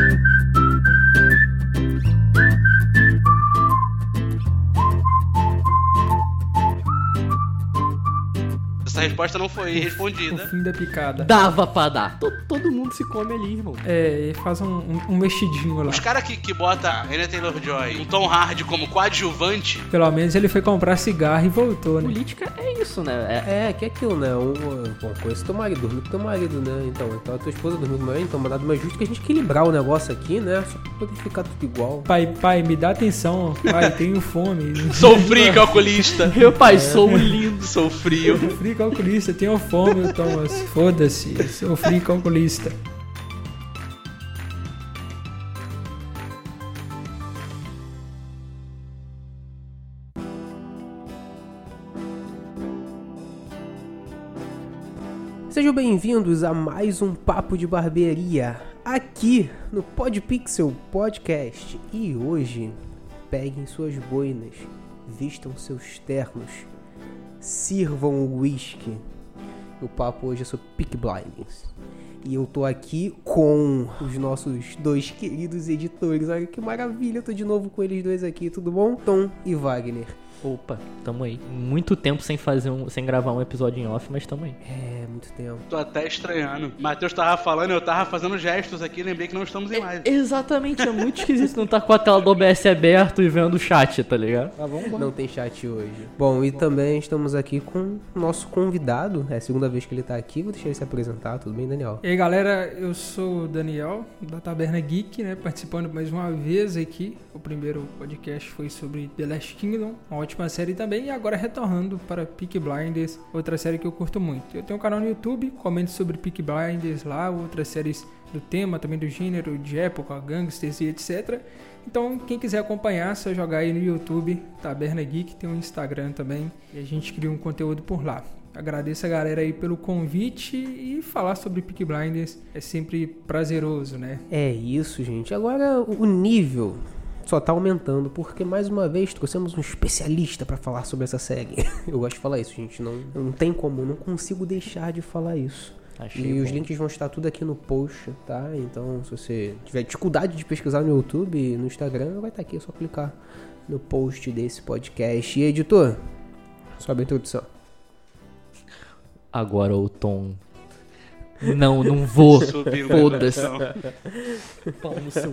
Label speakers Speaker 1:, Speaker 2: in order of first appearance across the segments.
Speaker 1: Thank you. Essa resposta não foi
Speaker 2: O
Speaker 1: respondida.
Speaker 2: fim da picada.
Speaker 3: Dava pra dar. Todo, todo mundo se come ali, irmão.
Speaker 2: É, e faz um, um, um mexidinho lá.
Speaker 1: Os caras que, que botam Anya Taylor-Joy, um Tom Hardy como coadjuvante,
Speaker 2: Pelo menos ele foi comprar cigarro e voltou, né?
Speaker 3: Política é isso, né? É,
Speaker 4: É, que é aquilo, né? Um, bom, conheço teu marido, dormiu com teu marido, né? Então, então a tua esposa dormiu com o marido, então nada mais justo que a gente equilibrar o negócio aqui, né? Só pra poder ficar tudo igual.
Speaker 2: Pai, pai, me dá atenção. Pai, tenho fome.
Speaker 1: sou frio calculista.
Speaker 3: Meu pai, sou lindo.
Speaker 1: Sou frio.
Speaker 2: Frio calculista, tenho fome, Thomas. Foda-se, sou frio calculista.
Speaker 4: Sejam bem-vindos a mais um Papo de Barbearia, aqui no Podpixel Podcast. E hoje, peguem suas boinas, vistam seus ternos, sirvam o whisky. O papo hoje é sobre Peak Blindings. E eu tô aqui com os nossos dois queridos editores. Olha que maravilha, eu tô de novo com eles dois aqui, tudo bom? Tom e Wagner.
Speaker 3: Opa, tamo aí. Muito tempo sem fazer um, sem gravar um episódio em off, mas tamo aí.
Speaker 4: É, muito tempo.
Speaker 1: Tô até estranhando. Matheus tava falando, eu tava fazendo gestos aqui, lembrei que não estamos em live.
Speaker 3: Exatamente, é muito esquisito não tá com a tela do OBS aberto e vendo o chat, tá ligado? Ah, vamos
Speaker 4: Não tem chat hoje. Bom, e também estamos aqui com o nosso convidado. É a segunda vez que ele tá aqui. Vou deixar ele se apresentar. Tudo bem, Daniel?
Speaker 2: E aí, galera, eu sou o Daniel, da Taberna Geek, né? Participando mais uma vez aqui. O primeiro podcast foi sobre The Last Kingdom, uma ótima série também. E agora retornando para Peak Blinders, outra série que eu curto muito. Eu tenho um canal no YouTube, comento sobre Peak Blinders lá, outras séries do tema, também do gênero, de época, gangsters e etc. Então, quem quiser acompanhar, é só jogar aí no YouTube, Taberna Geek, tem um Instagram também, e a gente cria um conteúdo por lá. Agradeço a galera aí pelo convite e falar sobre Peak Blinders é sempre prazeroso, né?
Speaker 4: É isso, gente. Agora o nível só tá aumentando porque mais uma vez trouxemos um especialista pra falar sobre essa série. Eu gosto de falar isso, gente. Não, não tem como, não consigo deixar de falar isso.
Speaker 3: Achei
Speaker 4: E os
Speaker 3: bom.
Speaker 4: links vão estar tudo aqui no post, tá? Então, se você tiver dificuldade de pesquisar no YouTube e no Instagram, vai estar aqui, é só clicar no post desse podcast. E editor, sobe a introdução.
Speaker 3: Agora o Tom. Não, não vou. Foda-se.
Speaker 1: introdução.
Speaker 3: Pau no seu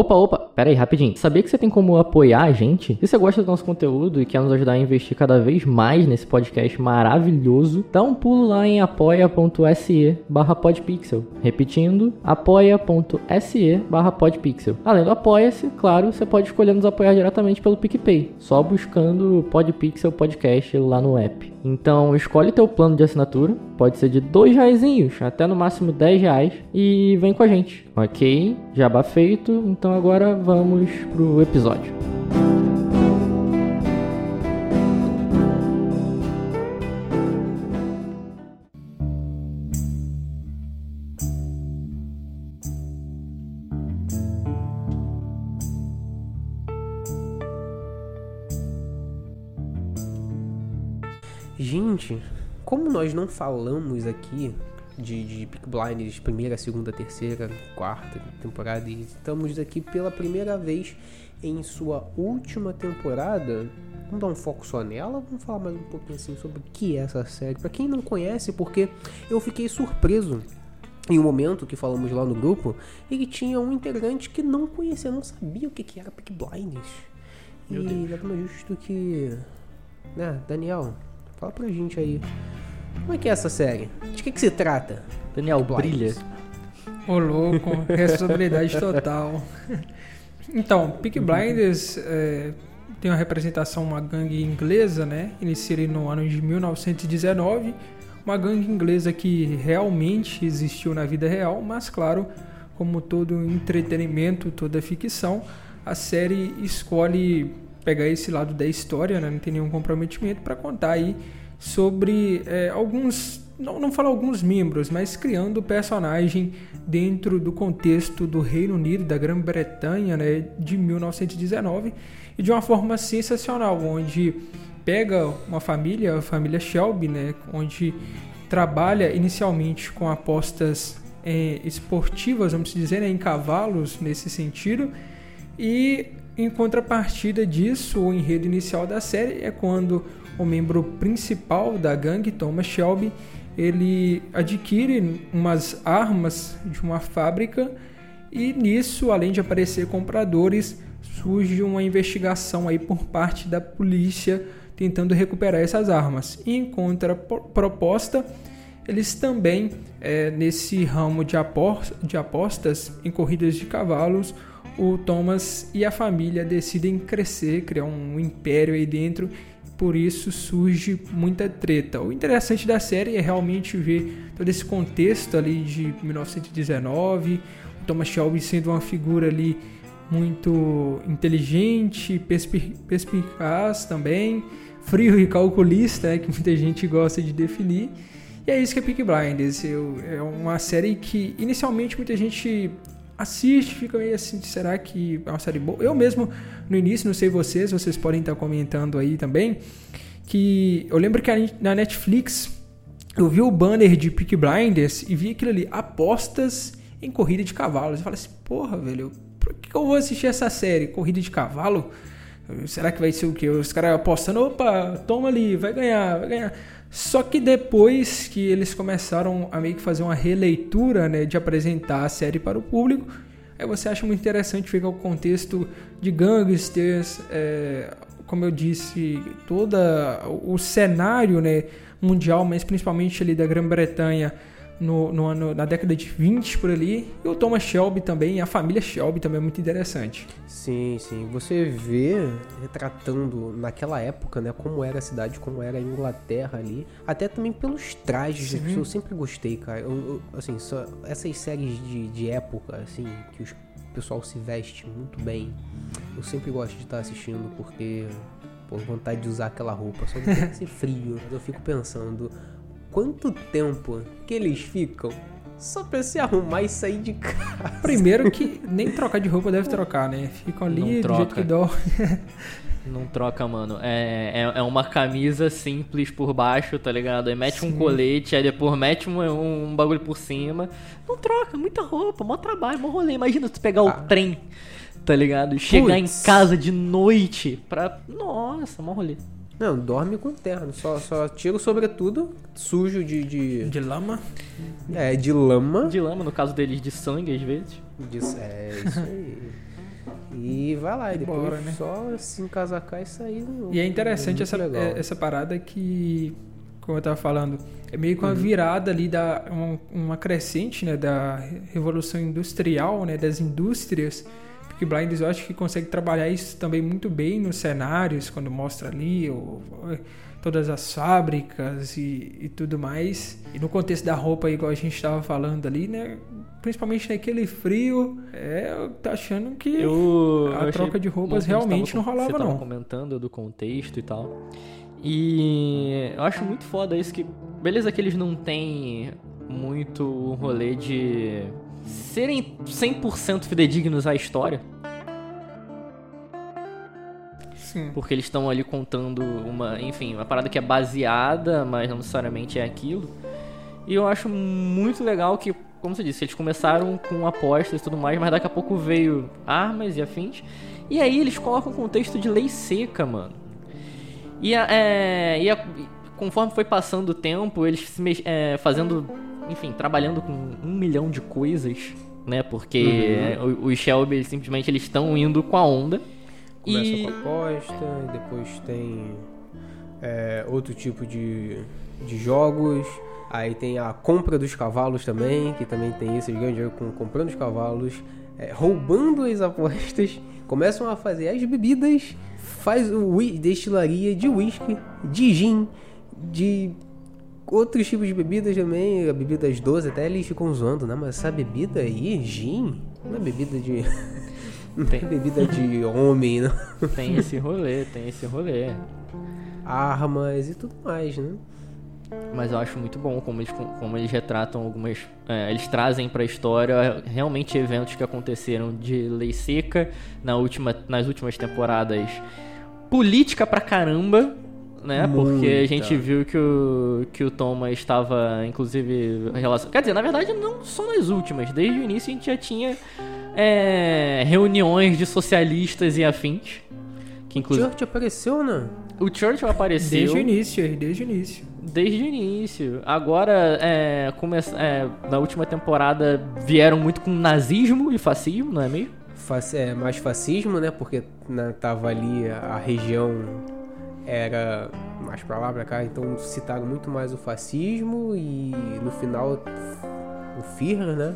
Speaker 3: Opa, opa, pera aí, rapidinho. Sabia que você tem como apoiar a gente? Se você gosta do nosso conteúdo e quer nos ajudar a investir cada vez mais nesse podcast maravilhoso, dá um pulo lá em apoia.se barra podpixel. Repetindo, apoia.se barra podpixel. Além do apoia-se, claro, você pode escolher nos apoiar diretamente pelo PicPay, só buscando Podpixel Podcast lá no app. Então escolhe teu plano de assinatura, pode ser de dois reaisinhos até no máximo 10 reais e vem com a gente, ok? Jabá feito, então agora vamos pro episódio.
Speaker 4: Gente, como nós não falamos aqui de, de Peak Blinders primeira, segunda, terceira, quarta temporada e estamos aqui pela primeira vez em sua última temporada, vamos dar um foco só nela? Vamos falar mais um pouquinho assim sobre o que é essa série. Pra quem não conhece, porque eu fiquei surpreso em um momento que falamos lá no grupo, ele tinha um integrante que não conhecia, não sabia o que, que era Peak Blinders. E nada mais justo que. Né, Daniel, fala pra gente aí. Como é que é essa série? De que, que se trata?
Speaker 3: Daniel, brilha.
Speaker 2: Ô louco, responsabilidade total. Então, Peaky Blinders é, tem uma representação, uma gangue inglesa, né? Iniciada no ano de 1919. Uma gangue inglesa que realmente existiu na vida real, mas claro, como todo entretenimento, toda ficção, a série escolhe pegar esse lado da história, né? não tem nenhum comprometimento para contar aí sobre é, alguns, não, não falar alguns membros, mas criando personagem dentro do contexto do Reino Unido, da Grã-Bretanha, né, de 1919, e de uma forma sensacional, onde pega uma família, a família Shelby, né, onde trabalha inicialmente com apostas é, esportivas, vamos dizer, né, em cavalos nesse sentido, e em contrapartida disso, o enredo inicial da série é quando o membro principal da gangue, Thomas Shelby, ele adquire umas armas de uma fábrica e nisso, além de aparecer compradores, surge uma investigação aí por parte da polícia tentando recuperar essas armas. Em contraproposta, eles também, é, nesse ramo de, apos- de apostas em corridas de cavalos, o Thomas e a família decidem crescer, criar um império aí dentro. Por isso surge muita treta. O interessante da série é realmente ver todo esse contexto ali de 1919, o Thomas Shelby sendo uma figura ali muito inteligente, perspi- perspicaz também, frio e calculista, né, que muita gente gosta de definir. E é isso que é Peaky Blinders. Eu- é uma série que inicialmente muita gente assiste, fica meio assim, será que é uma série boa? Eu mesmo, no início, não sei vocês, vocês podem estar comentando aí também, que eu lembro que na Netflix eu vi o banner de Peaky Blinders e vi aquilo ali, apostas em corrida de cavalos. Eu falei assim, porra, velho, por que eu vou assistir essa série? Corrida de cavalo? Será que vai ser o quê? Os caras apostando, opa, toma ali, vai ganhar, vai ganhar. Só que depois que eles começaram a meio que fazer uma releitura, né, de apresentar a série para o público, aí você acha muito interessante ver o contexto de gangsters, é, como eu disse, todo o cenário, né, mundial, mas principalmente ali da Grã-Bretanha no, no ano, na década de 20 por ali, e o Thomas Shelby também, a família Shelby também é muito interessante.
Speaker 4: Sim, sim. Você vê retratando naquela época, né, como era a cidade, como era a Inglaterra ali, até também pelos trajes.
Speaker 2: Sim.
Speaker 4: Eu sempre gostei, cara. Eu, eu- assim, só essas séries de, de época, assim, que os- o pessoal se veste muito bem, eu sempre gosto de estar assistindo porque, pô, vontade de usar aquela roupa, só que tem que ser frio. Mas eu fico pensando, quanto tempo que eles ficam só pra se arrumar e sair de casa?
Speaker 2: Primeiro que nem trocar de roupa deve trocar, né? Ficam ali
Speaker 3: Não
Speaker 2: do jeito
Speaker 3: troca.
Speaker 2: que dó.
Speaker 3: Não troca, mano. É, é, é uma camisa simples por baixo, tá ligado? Aí mete um colete, aí depois mete um, um bagulho por cima. Não troca, muita roupa, mó trabalho, mó rolê. Imagina tu pegar o trem, tá ligado? E Chegar
Speaker 4: Putz.
Speaker 3: em casa de noite pra. Nossa, mó rolê.
Speaker 4: Não, dorme com terno. Só, só tira o sobretudo sujo de, de,
Speaker 2: De lama.
Speaker 4: é, de lama.
Speaker 3: De lama, no caso deles, de sangue às vezes.
Speaker 4: Disso- é isso aí. E vai lá, e depois
Speaker 2: Bora, né?
Speaker 4: só se encasacar e sair. no-
Speaker 2: E é interessante essa,
Speaker 4: legal.
Speaker 2: é- essa parada que, como eu tava falando, é meio
Speaker 4: Uhum.
Speaker 2: que uma virada ali da uma, uma crescente, né, da revolução industrial, né, das indústrias. Porque Blinders eu acho que consegue trabalhar isso também muito bem nos cenários, quando mostra ali o- todas as fábricas e, e tudo mais. E no contexto da roupa, igual a gente estava falando ali, né, principalmente naquele frio, é, eu tô achando que
Speaker 3: Eu,
Speaker 2: a
Speaker 3: eu
Speaker 2: troca de roupas
Speaker 3: que
Speaker 2: realmente
Speaker 3: tava-
Speaker 2: não rolava,
Speaker 3: você tava
Speaker 2: não.
Speaker 3: comentando do contexto e tal. E eu acho muito foda isso que. Beleza que eles não têm muito o rolê de serem 100% fidedignos à história.
Speaker 2: Sim.
Speaker 3: porque eles estão ali contando uma, enfim, uma parada que é baseada, mas não necessariamente é aquilo. E eu acho muito legal que, como você disse, eles começaram com apostas e tudo mais, mas daqui a pouco veio armas e afins. E aí eles colocam um contexto de lei seca, mano. E, a- é, e a- conforme foi passando o tempo, eles se mex- é, fazendo, enfim, trabalhando com um milhão de coisas, né? Porque o- os Shelby eles simplesmente eles estão indo com a onda.
Speaker 4: Começa
Speaker 3: e
Speaker 4: com aposta, depois tem é, outro tipo de, de jogos. Aí tem a compra dos cavalos também, que também tem isso, eles ganham dinheiro com comprando os cavalos, é, roubando as apostas, começam a fazer as bebidas, faz o destilaria de whisky, de gin, de outros tipos de bebidas também, a bebidas doces, até eles ficam zoando, né? Mas essa bebida aí, gin, não é bebida de. Não é
Speaker 3: Tem.
Speaker 4: bebida de homem, não.
Speaker 3: tem esse rolê, tem esse rolê.
Speaker 4: armas e tudo mais, né?
Speaker 3: Mas eu acho muito bom como eles, como eles retratam algumas. é, eles trazem pra história realmente eventos que aconteceram de lei seca na última, nas últimas temporadas. Política pra caramba, né? Porque a
Speaker 4: Muita.
Speaker 3: gente viu que o, que o Thomas estava, inclusive, relação. Quer dizer, na verdade, não só nas últimas. Desde o início a gente já tinha é, reuniões de socialistas e afins. Que inclusive.
Speaker 4: Church apareceu, né?
Speaker 3: O Churchill apareceu.
Speaker 2: Desde o início, desde o início.
Speaker 3: Desde o início. Agora, é, come- é, na última temporada, vieram muito com nazismo e fascismo, não é mesmo?
Speaker 4: Fac- é, mais fascismo, né? Porque né, tava ali a região era mais pra lá, pra cá, então citaram muito mais o fascismo e no final o Führer, né?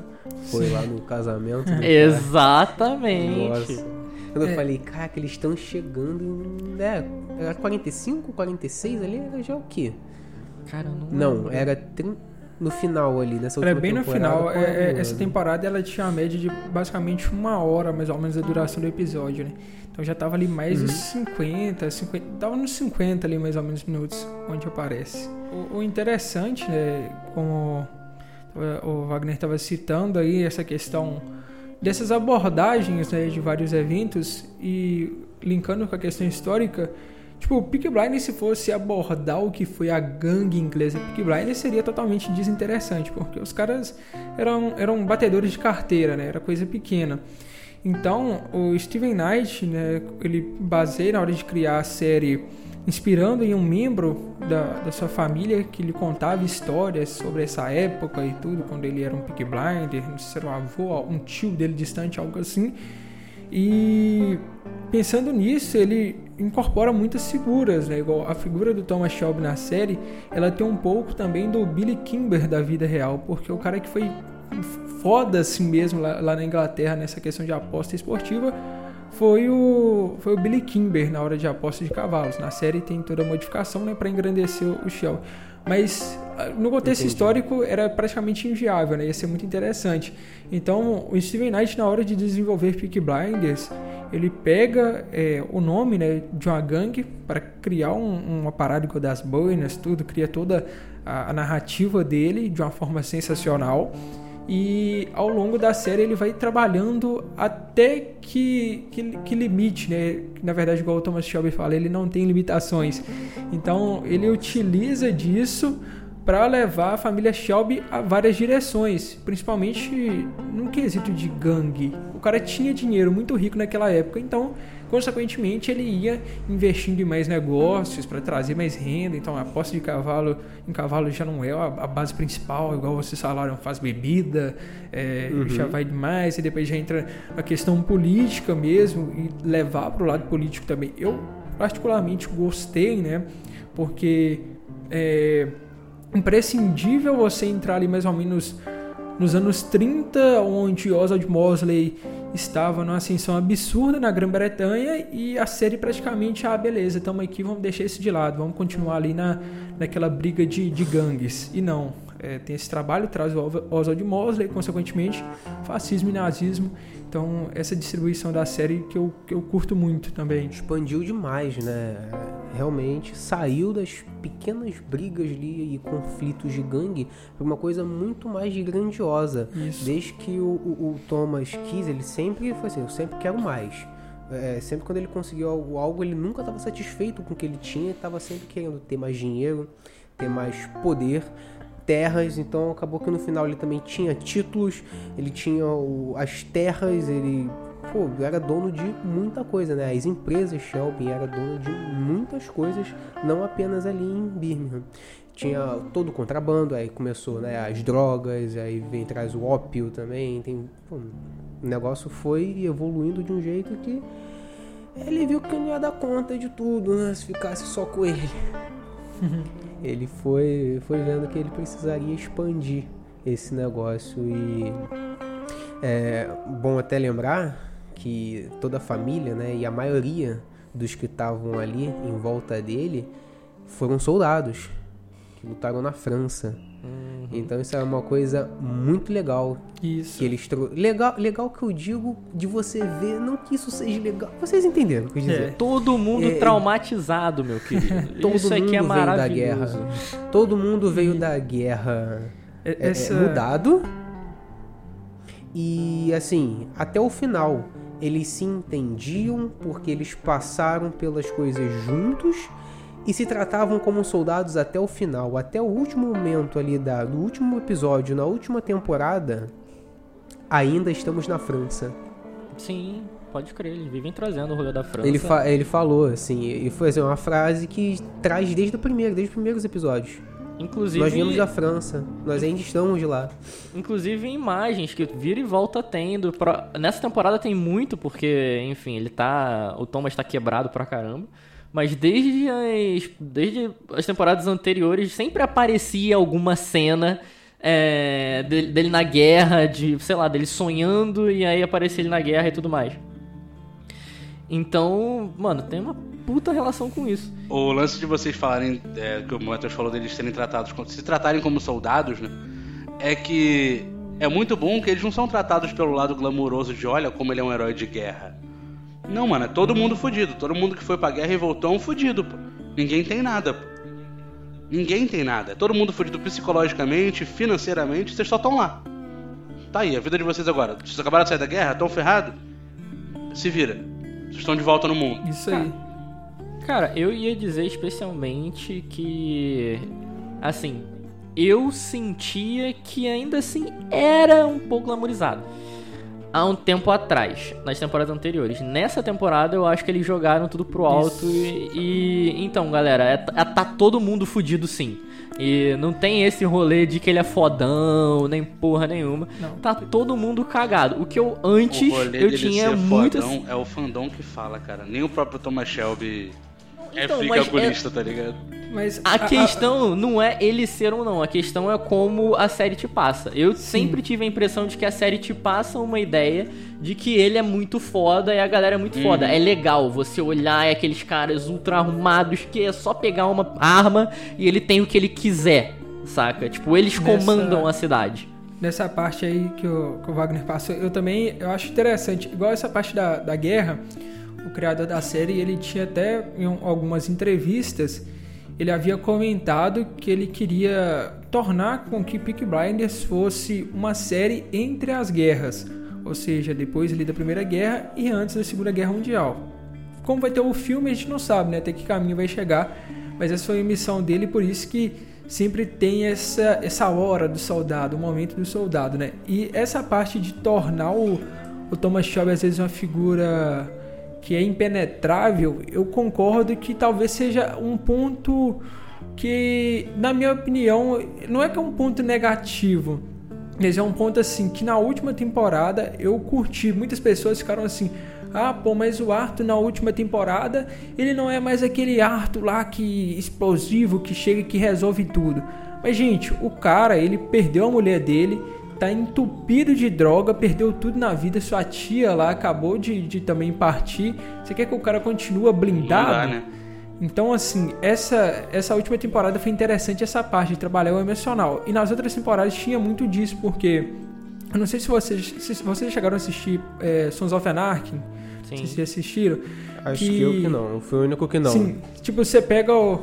Speaker 4: Foi lá no casamento.
Speaker 3: Exatamente.
Speaker 4: Nossa. Quando
Speaker 2: É.
Speaker 4: eu falei, cara, que eles estão chegando em. É, era 45, 46 ali, era já o quê?
Speaker 3: Cara, eu não.
Speaker 4: Não,
Speaker 3: lembro.
Speaker 4: era trin- no final ali, nessa
Speaker 2: Era
Speaker 4: última
Speaker 2: bem no final. é-
Speaker 4: era
Speaker 2: é, essa temporada ela tinha a média de basicamente uma hora, mais ou menos, a duração do episódio, né? Então já tava ali mais
Speaker 4: Uhum.
Speaker 2: de 50, 50. Tava nos 50 ali, mais ou menos, minutos, onde aparece. O, o interessante, né? Como o- o Wagner estava citando aí, essa questão dessas abordagens né, de vários eventos e linkando com a questão histórica. Tipo, o Peaky Blinders, se fosse abordar o que foi a gangue inglesa Peaky Blinders, seria totalmente desinteressante, porque os caras eram, eram batedores de carteira, né? Era coisa pequena. Então, o Steven Knight, né, ele baseia na hora de criar a série inspirando em um membro da, da sua família que lhe contava histórias sobre essa época e tudo, quando ele era um Peaky Blinder, não sei se era um avô, um tio dele distante, algo assim. E pensando nisso, ele incorpora muitas figuras, né? Igual a figura do Thomas Shelby na série, ela tem um pouco também do Billy Kimber da vida real, porque o cara que foi foda assim mesmo lá, lá na Inglaterra nessa questão de aposta esportiva foi o, foi o Billy Kimber na hora de aposta de cavalos. Na série tem toda a modificação né, para engrandecer o Shelby. Mas ah, no contexto
Speaker 4: Entendi.
Speaker 2: histórico era praticamente inviável, né? ia ser muito interessante. Então o Steven Knight, na hora de desenvolver Peaky Blinders, ele pega é, o nome né, de uma gangue para criar um, uma parada das boinas, tudo, cria toda a, a narrativa dele de uma forma sensacional. E ao longo da série ele vai trabalhando até que, que, que limite, né? Na verdade, igual o Thomas Shelby fala, ele não tem limitações. Então ele utiliza disso para levar a família Shelby a várias direções, principalmente num quesito de gangue. O cara tinha dinheiro muito rico naquela época, então consequentemente ele ia investindo em mais negócios para trazer mais renda. Então a aposta de cavalo em cavalo já não é a, base principal, igual vocês falaram, faz bebida, é, já vai demais e depois já entra a questão política mesmo e levar para o lado político também. Eu particularmente gostei, né? Porque é imprescindível você entrar ali mais ou menos nos anos 30, onde Oswald Mosley estava numa ascensão absurda na Grã-Bretanha e a série praticamente, ah, beleza, estamos aqui, vamos deixar isso de lado, vamos continuar ali na, naquela briga de, de gangues. E não, é, tem esse trabalho, traz o Oswald Mosley, consequentemente, fascismo e nazismo. Então, essa distribuição da série que eu, que eu curto muito também.
Speaker 4: expandiu demais, né? Realmente saiu das pequenas brigas ali e conflitos de gangue para uma coisa muito mais grandiosa.
Speaker 2: Isso.
Speaker 4: Desde que o, o- o Thomas quis, ele sempre foi assim, eu sempre quero mais. É, sempre quando ele conseguiu algo, algo, ele nunca estava satisfeito com o que ele tinha, estava sempre querendo ter mais dinheiro, ter mais poder, terras. Então acabou que no final ele também tinha títulos, ele tinha o- as terras, ele pô, era dono de muita coisa, né? As empresas Shelby era dono de muitas coisas, não apenas ali em Birmingham. Tinha todo o contrabando, aí começou né, as drogas, aí vem traz o ópio também. Tem, pô, o negócio foi evoluindo de um jeito que ele viu que não ia dar conta de tudo, né? Se ficasse só com ele. ele foi, foi vendo que ele precisaria expandir esse negócio e é bom até lembrar que toda a família, né, e a maioria dos que estavam ali em volta dele foram soldados que lutaram na França. Então isso é uma coisa muito legal
Speaker 2: Isso.
Speaker 4: que eles trou... legal, legal que eu digo de você ver, não que isso seja legal. Vocês entenderam o que eu dizer?
Speaker 2: É.
Speaker 3: Todo mundo
Speaker 4: É,
Speaker 3: traumatizado, meu querido.
Speaker 4: Todo
Speaker 3: Isso aqui é
Speaker 4: mundo veio da
Speaker 3: maravilhoso.
Speaker 4: guerra. Todo mundo veio da guerra
Speaker 2: É-
Speaker 4: é,
Speaker 2: Essa...
Speaker 4: é, mudado. E assim, até o final, eles se entendiam porque eles passaram pelas coisas juntos e se tratavam como soldados até o final, até o último momento ali da, do último episódio, na última temporada. Ainda estamos na França.
Speaker 3: Sim, pode crer, eles vivem trazendo o rolê da França.
Speaker 4: Ele, fa- ele falou assim, e foi assim, uma frase que traz desde o primeiro, desde os primeiros episódios.
Speaker 3: Inclusive,
Speaker 4: Nós viemos da França, nós ainda estamos de lá.
Speaker 3: inclusive em imagens que vira e volta tendo. Pra- Nessa temporada tem muito, porque, enfim, ele tá. O Thomas tá quebrado pra caramba. Mas desde as, desde as temporadas anteriores sempre aparecia alguma cena é, dele, dele na guerra, de, sei lá, dele sonhando e aí aparecia ele na guerra e tudo mais. Então, mano, tem uma puta relação com isso.
Speaker 1: O lance de vocês falarem, é, que o Matheus falou deles serem tratados, se tratarem como soldados, né? É que é muito bom que eles não são tratados pelo lado glamouroso de olha como ele é um herói de guerra. Não, mano, é todo mundo fudido. Todo mundo que foi pra guerra e voltou é um fudido, pô. Ninguém tem nada, pô. Ninguém tem nada. É todo mundo fudido psicologicamente, financeiramente, vocês só estão lá. Tá aí, a vida de vocês agora. Vocês acabaram de sair da guerra, estão ferrados? Se vira. Vocês estão de volta no mundo.
Speaker 2: Isso aí.
Speaker 3: Cara, eu ia dizer especialmente que. Assim, eu sentia que ainda assim era um pouco glamorizado. Há um tempo atrás, nas temporadas anteriores. Nessa temporada eu acho que eles jogaram tudo pro alto e, e- Então, galera, é- é- tá todo mundo fudido sim. E não tem esse rolê de que ele é fodão, nem porra nenhuma.
Speaker 2: Não.
Speaker 3: Tá todo mundo cagado. O que eu antes
Speaker 1: o rolê
Speaker 3: eu
Speaker 1: dele
Speaker 3: tinha
Speaker 1: ser
Speaker 3: muito.
Speaker 1: fodão é o fandom que fala, cara. Nem o próprio Thomas Shelby
Speaker 3: Então,
Speaker 1: é
Speaker 3: mas
Speaker 1: figurista, tá ligado?
Speaker 2: Mas
Speaker 3: A questão não é ele ser ou não, a questão é como a série te passa. Eu sempre tive a impressão de que a série te passa uma ideia de que ele é muito foda e a galera é muito foda. É legal você olhar aqueles caras ultra arrumados que é só pegar uma arma e ele tem o que ele quiser, saca? Tipo, eles
Speaker 2: Nessa-
Speaker 3: comandam a cidade.
Speaker 2: nessa parte aí que o, que o Wagner passou, eu também eu acho interessante. Igual essa parte da, da guerra, o criador da série, ele tinha até em um- algumas entrevistas, ele havia comentado que ele queria tornar com que Peaky Blinders fosse uma série entre as guerras. Ou seja, depois ali da Primeira Guerra e antes da Segunda Guerra Mundial. Como vai ter o filme, a gente não sabe, né? Até que caminho vai chegar. Mas essa foi a missão dele, por isso que sempre tem essa, essa hora do soldado, o momento do soldado, né? E essa parte de tornar o, o Thomas Shelby às vezes uma figura que é impenetrável, eu concordo que talvez seja um ponto que, na minha opinião, não é que é um ponto negativo, mas é um ponto assim que na última temporada eu curti. Muitas pessoas ficaram assim: ah, pô, mas o Arthur na última temporada ele não é mais aquele Arthur lá que explosivo que chega e que resolve tudo. Mas gente, o cara ele perdeu a mulher dele, tá entupido de droga, perdeu tudo na vida. Sua tia lá acabou de, de também partir. Você quer que o cara continue blindado?
Speaker 1: Dá, né?
Speaker 2: Então, assim, essa, essa última temporada foi interessante essa parte de trabalhar o emocional. E nas outras temporadas tinha muito disso, porque. Eu não sei se vocês, se vocês chegaram a assistir é, Sons of Anarchy.
Speaker 3: Sim.
Speaker 2: Se vocês assistiram.
Speaker 4: Acho que, eu que não, fui o único que não.
Speaker 2: Sim, tipo, você pega o.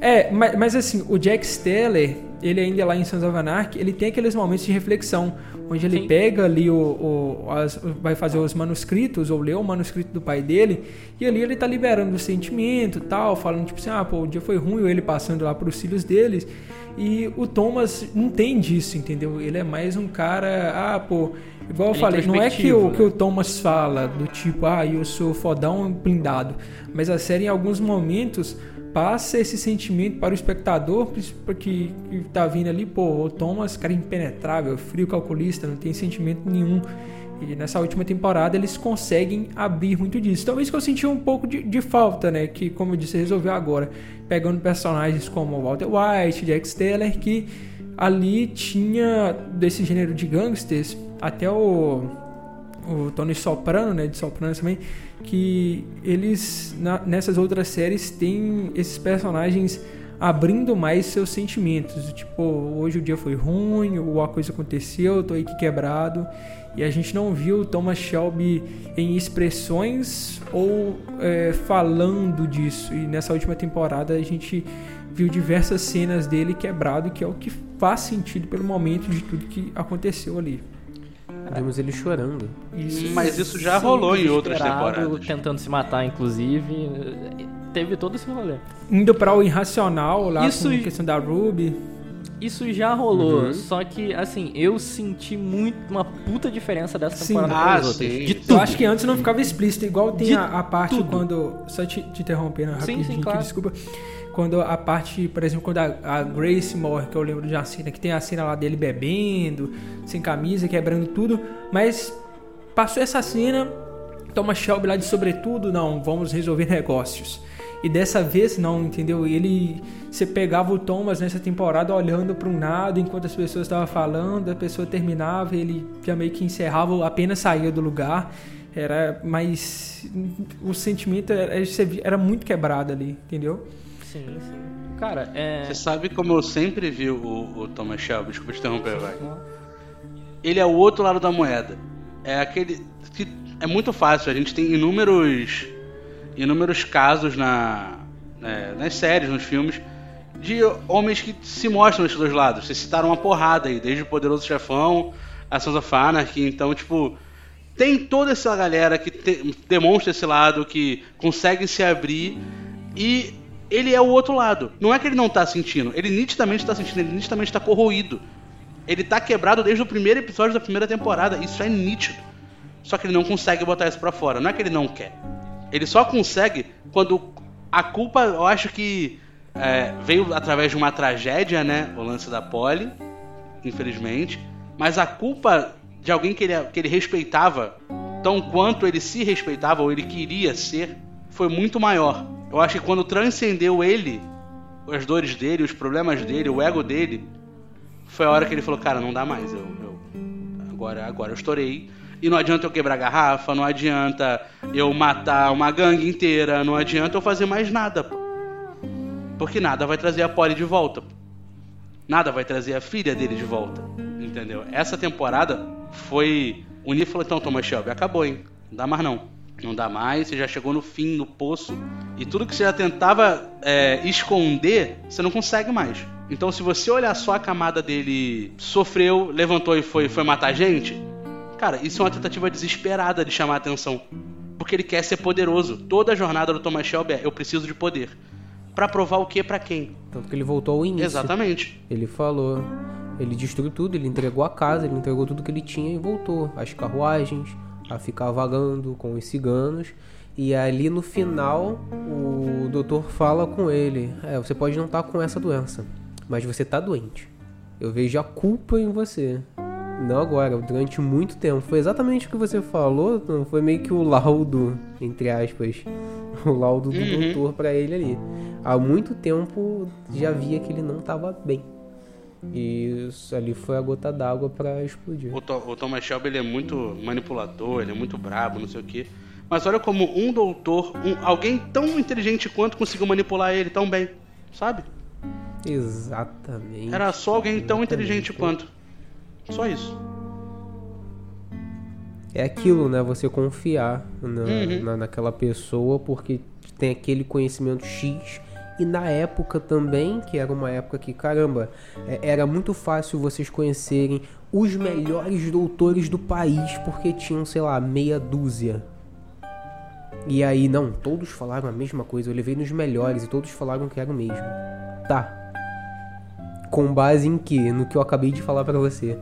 Speaker 2: É, mas, mas assim, o Jack Steller, ele ainda lá em Sons of Anarchy, ele tem aqueles momentos de reflexão, onde ele
Speaker 3: Sim.
Speaker 2: pega ali o, o- as- vai fazer os manuscritos, ou lê o manuscrito do pai dele, e ali ele tá liberando o sentimento tal, falando tipo assim, ah, pô, o dia foi ruim, ou ele passando lá pros filhos deles, e o Thomas não tem disso, entendeu? Ele é mais um cara, ah, pô, igual eu
Speaker 3: é
Speaker 2: falei, não é que o,
Speaker 3: introspectivo,
Speaker 2: que o
Speaker 3: né?
Speaker 2: Thomas fala do tipo, ah, eu sou fodão blindado. Mas a série, em alguns momentos, passa esse sentimento para o espectador que, que tá vindo ali, pô, o Thomas, cara impenetrável, frio calculista, não tem sentimento nenhum. E nessa última temporada eles conseguem abrir muito disso. Talvez que eu senti um pouco de, de falta, né? Que, como eu disse, resolveu agora. Pegando personagens como Walter White, Jack Steller, que ali tinha desse gênero de gangsters, até o o Tony Soprano, né, de Sopranos também, que eles na- nessas outras séries têm esses personagens abrindo mais seus sentimentos, tipo, hoje o dia foi ruim, ou a coisa aconteceu, eu tô aqui quebrado, e a gente não viu Thomas Shelby em expressões ou é, falando disso, e nessa última temporada a gente viu diversas cenas dele quebrado, que é o que faz sentido pelo momento de tudo que aconteceu ali.
Speaker 4: Vimos ele chorando.
Speaker 2: Isso.
Speaker 1: Mas isso já
Speaker 3: Sim,
Speaker 1: rolou em outras temporadas.
Speaker 3: Tentando se matar, inclusive. Teve todo esse rolê.
Speaker 2: indo para o irracional lá
Speaker 3: Isso
Speaker 2: com a questão da Ruby.
Speaker 3: Isso já rolou,
Speaker 4: Uhum.
Speaker 3: só que, assim, eu senti muito uma puta diferença dessa
Speaker 2: Sim.
Speaker 3: temporada
Speaker 1: Ah,
Speaker 3: para as outras.
Speaker 1: sim.
Speaker 3: De
Speaker 2: Eu
Speaker 3: tudo.
Speaker 2: acho que antes não ficava explícito, igual tem a, a parte
Speaker 3: tudo.
Speaker 2: quando. Só te, te interrompendo rapidinho,
Speaker 3: sim,
Speaker 2: que
Speaker 3: claro.
Speaker 2: desculpa. Quando a parte, por exemplo, quando a, a Grace morre, que eu lembro de uma cena, que tem a cena lá dele bebendo, sem camisa, quebrando tudo, mas passou essa cena, toma Shelby lá de sobretudo, não, vamos resolver negócios. E dessa vez não, entendeu? Ele você pegava o Thomas nessa temporada olhando para um nada enquanto as pessoas estavam falando, a pessoa terminava, ele já meio que encerrava, apenas saía do lugar. Era mais o sentimento era, era muito quebrado ali, entendeu?
Speaker 3: Sim, sim. Cara, é.
Speaker 1: Você sabe como eu sempre vi o, o Thomas Shelby? Desculpa te interromper, vai. Ele é o outro lado da moeda. É aquele que é muito fácil. A gente tem inúmeros, inúmeros casos na, né, nas séries, nos filmes, de homens que se mostram nesses dois lados. Vocês citaram uma porrada aí, desde o Poderoso Chefão, a Sons of Anarchy. Então, tipo, tem toda essa galera que te- demonstra esse lado, que consegue se abrir e ele é o outro lado. Não é que ele não tá sentindo, ele nitidamente tá sentindo, ele nitidamente tá corroído. Ele tá quebrado desde o primeiro episódio da primeira temporada, isso é nítido. Só que ele não consegue botar isso pra fora, não é que ele não quer. Ele só consegue quando a culpa, eu acho que é, veio através de uma tragédia, né? O lance da Polly, infelizmente. Mas a culpa de alguém que ele, que ele respeitava, tão quanto ele se respeitava ou ele queria ser, foi muito maior. Eu acho que quando transcendeu ele, as dores dele, os problemas dele, o ego dele, foi a hora que ele falou, cara, não dá mais. Eu, eu- agora, agora eu estourei. E não adianta eu quebrar garrafa, não adianta eu matar uma gangue inteira, não adianta eu fazer mais nada. Porque nada vai trazer a Polly de volta. Nada vai trazer a filha dele de volta. Entendeu? Essa temporada foi. O Nick falou, então, Thomas Shelby, acabou, hein? Não dá mais não. Não dá mais, você já chegou no fim, no poço. E tudo que você já tentava é, esconder, você não consegue mais. Então, se você olhar só a camada dele sofreu, levantou e foi, foi matar gente, cara, isso é uma tentativa desesperada de chamar a atenção. Porque ele quer ser poderoso. Toda a jornada do Thomas Shelby é: eu preciso de poder. Pra provar o que pra quem?
Speaker 4: Tanto que ele voltou ao início.
Speaker 1: Exatamente.
Speaker 4: Ele falou. Ele destruiu tudo, ele entregou a casa, ele entregou tudo que ele tinha e voltou. As carruagens, a ficar vagando com os ciganos. E ali no final, o doutor fala com ele: É, você pode não estar com essa doença, mas você tá doente. Eu vejo a culpa em você. Não agora, durante muito tempo. Foi exatamente o que você falou, não foi meio que o laudo, entre aspas, o laudo do
Speaker 1: Uhum.
Speaker 4: doutor pra ele ali. Há muito tempo já via que ele não tava bem. E isso ali foi a gota d'água pra explodir.
Speaker 1: O, To- o Thomas Shelby ele é muito manipulador, ele é muito brabo, não sei o quê. Mas olha como um doutor, um- alguém tão inteligente quanto conseguiu manipular ele tão bem, sabe?
Speaker 4: Exatamente.
Speaker 1: Era só alguém tão
Speaker 4: Exatamente.
Speaker 1: inteligente quanto. Só isso.
Speaker 4: É aquilo, né? Você confiar na,
Speaker 1: Uhum.
Speaker 4: na- naquela pessoa porque tem aquele conhecimento X E na época também, que era uma época que, caramba, é- era muito fácil vocês conhecerem os melhores doutores do país, porque tinham, sei lá, meia dúzia. E aí, não, todos falaram a mesma coisa. Eu levei nos melhores e todos falaram que era o mesmo. Tá. Com base em quê? No que eu acabei de falar pra você.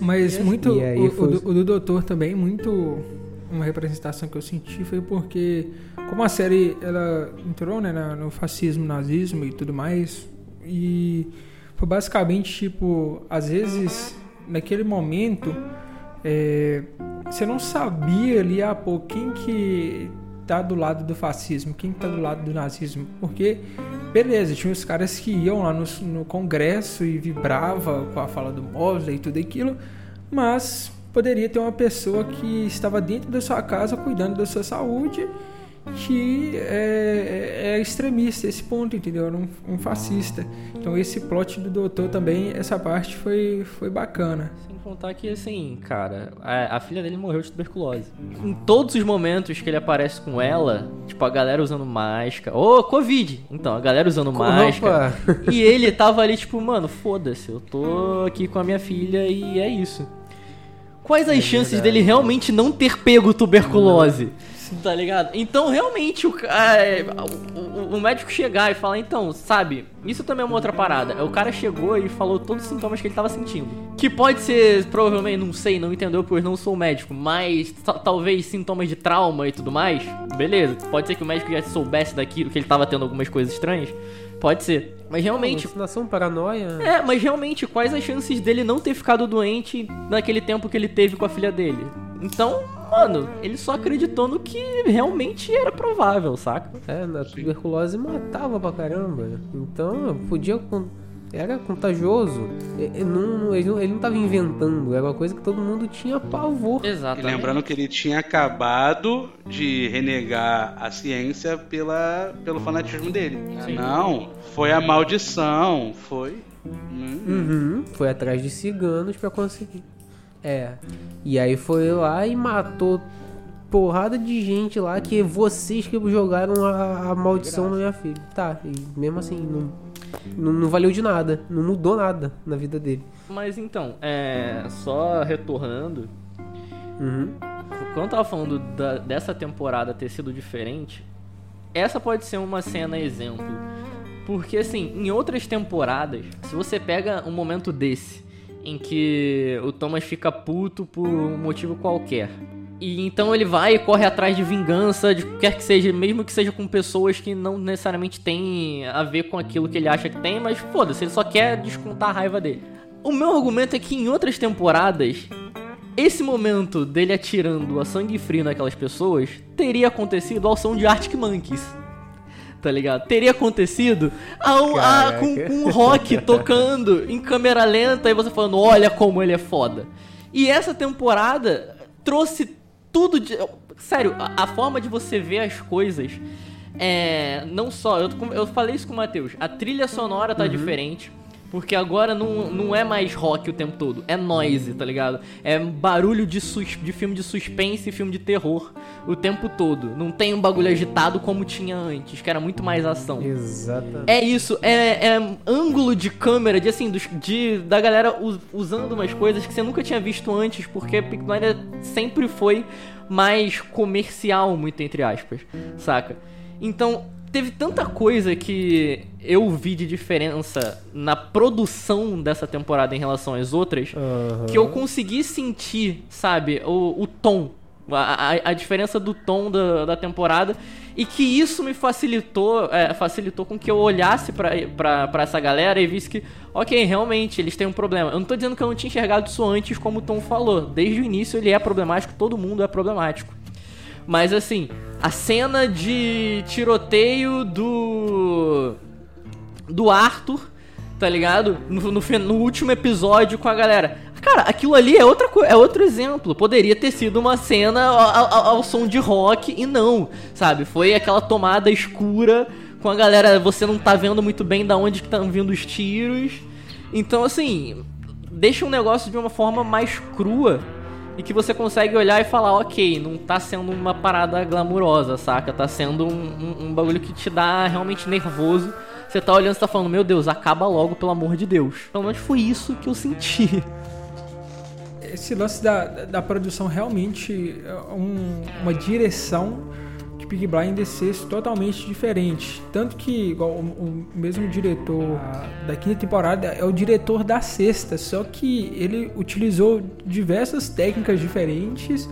Speaker 2: Mas muito.
Speaker 4: E
Speaker 2: o, o
Speaker 4: foi-
Speaker 2: do- o do Doutor também, muito. Uma representação que eu senti foi porque, como a série ela entrou né, no fascismo, nazismo e tudo mais, e foi basicamente tipo, às vezes, naquele momento, é, você não sabia ali, ah, pô, quem que tá do lado do fascismo, quem que tá do lado do nazismo, porque beleza, tinha os caras que iam lá no, no congresso e vibrava com a fala do Mosley e tudo aquilo, mas poderia ter uma pessoa que estava dentro da sua casa cuidando da sua saúde que é, é extremista esse ponto, entendeu? Era um, um fascista. Então esse plot do doutor também, essa parte foi, foi bacana.
Speaker 3: Sem contar que, assim, cara, a, a filha dele morreu de tuberculose. Em todos os momentos que ele aparece com ela, tipo, a galera usando máscara. Ô, Covid! Então, a galera usando máscara. E ele tava ali, tipo, mano, foda-se, eu tô aqui com a minha filha e é isso. Quais as chances dele realmente não ter pego tuberculose? Tá ligado? Então, realmente, o, é, o, o- médico chegar e falar, então, sabe, isso também é uma outra parada. O cara chegou e falou todos os sintomas que ele tava sentindo. Que pode ser, provavelmente, não sei, não entendeu, pois não sou médico, mas ta- talvez sintomas de trauma e tudo mais. Beleza, pode ser que o médico já soubesse daquilo, que ele tava tendo algumas coisas estranhas. Pode ser. Mas realmente,
Speaker 4: Alucinação, paranoia.
Speaker 3: é, mas realmente, quais as chances dele não ter ficado doente naquele tempo que ele teve com a filha dele? Então, mano, ele só acreditou no que realmente era provável, saca?
Speaker 4: É, na tuberculose matava pra caramba. Então, podia. Era contagioso. Não- ele, não, ele não tava inventando, era uma coisa que todo mundo tinha pavor.
Speaker 1: E
Speaker 3: Exatamente.
Speaker 1: lembrando que ele tinha acabado de renegar a ciência pela, pelo fanatismo dele. Não, foi a maldição, foi. Hum.
Speaker 4: Uhum, foi atrás de ciganos pra conseguir. É. E aí foi lá e matou porrada de gente lá que vocês que jogaram a, a maldição na minha filha. Tá, e mesmo assim, não, não, não valeu de nada. Não mudou nada na vida dele.
Speaker 3: Mas então, é. Só retornando,
Speaker 4: Uhum.
Speaker 3: quando eu tava falando da- dessa temporada ter sido diferente, essa pode ser uma cena exemplo. Porque assim, em outras temporadas, se você pega um momento desse, em que o Thomas fica puto por um motivo qualquer. E então ele vai e corre atrás de vingança, de quer que seja, mesmo que seja com pessoas que não necessariamente têm a ver com aquilo que ele acha que tem, mas foda-se, ele só quer descontar a raiva dele. O meu argumento é que em outras temporadas, esse momento dele atirando a sangue frio naquelas pessoas teria acontecido ao som de Arctic Monkeys. Tá ligado? Teria acontecido ao, a, com, com o rock tocando em câmera lenta e você falando, olha como ele é foda. E essa temporada trouxe tudo de. Sério, a, a forma de você ver as coisas é. Não só. Eu, eu falei isso com o Matheus. A trilha sonora tá diferente. Porque agora não, não é mais rock o tempo todo, é noise, tá ligado? É barulho de, sus, de filme de suspense e filme de terror o tempo todo. Não tem um bagulho agitado como tinha antes, que era muito mais ação.
Speaker 4: Exatamente.
Speaker 3: É isso, é, é ângulo de câmera, de assim, dos, de, da galera us- usando umas coisas que você nunca tinha visto antes, porque Blinders sempre foi mais comercial, muito entre aspas, saca? Então, teve tanta coisa que eu vi de diferença na produção dessa temporada em relação às outras,
Speaker 4: Aham.
Speaker 3: que eu consegui sentir, sabe, o, o tom, a, a, a diferença do tom da, da temporada, e que isso me facilitou, é, facilitou com que eu olhasse pra essa galera e visse que, ok, realmente, eles têm um problema. Eu não tô dizendo que eu não tinha enxergado isso antes, como o Tom falou. Desde o início ele é problemático, todo mundo é problemático. Mas assim, a cena de tiroteio do. do Arthur, tá ligado? No, no, no último episódio com a galera. Cara, aquilo ali é, outra, é outro exemplo. Poderia ter sido uma cena ao, ao- ao som de rock e não, sabe? Foi aquela tomada escura com a galera. Você não tá vendo muito bem da onde estão vindo os tiros. Então, assim, deixa um negócio de uma forma mais crua e que você consegue olhar e falar, ok, não tá sendo uma parada glamurosa, saca? Tá sendo um, um, um bagulho que te dá realmente nervoso. Você tá olhando e tá falando, meu Deus, acaba logo, pelo amor de Deus. Pelo menos foi isso que eu senti.
Speaker 2: Esse lance da, da, produção realmente é um- uma direção Big Blinders ser totalmente diferente. Tanto que igual, o, o mesmo diretor da quinta temporada é o diretor da sexta, só que ele utilizou diversas técnicas diferentes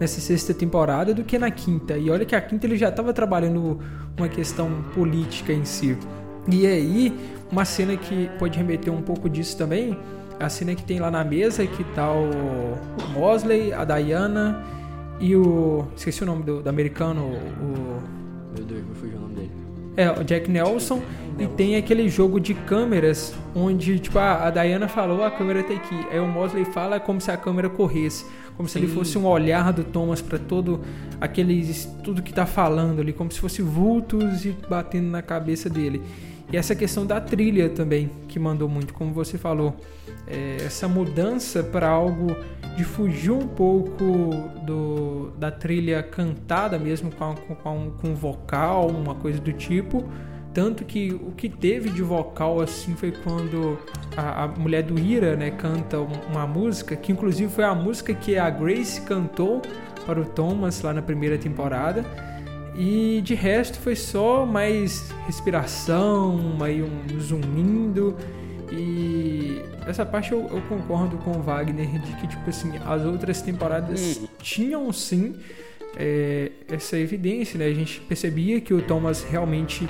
Speaker 2: nessa sexta temporada do que na quinta. E olha que a quinta ele já estava trabalhando uma questão política em si. E aí, uma cena que pode remeter um pouco disso também, a cena que tem lá na mesa que tá o Mosley, a Diana e o. Esqueci o nome do, do americano, o.
Speaker 3: Meu Deus, me fugiu o nome dele.
Speaker 2: É, o Jack Nelson. E tem aquele jogo de câmeras onde, tipo, a, a Diana falou, a câmera tá aqui. Aí o Mosley fala como se a câmera corresse. Como se ele fosse um olhar do Thomas pra todo aqueles. tudo que tá falando ali, como se fosse vultos e batendo na cabeça dele. E essa questão da trilha também, que mandou muito, como você falou. É, essa mudança para algo de fugir um pouco do, da trilha cantada mesmo com, com, com vocal, uma coisa do tipo. Tanto que o que teve de vocal assim foi quando a, a mulher do Ira né, canta um- uma música, que inclusive foi a música que a Grace cantou para o Thomas lá na primeira temporada. E de resto foi só mais respiração, aí um zoomindo. E essa parte eu, eu concordo com o Wagner de que, tipo assim, as outras temporadas tinham sim é, essa evidência, né? A gente percebia que o Thomas realmente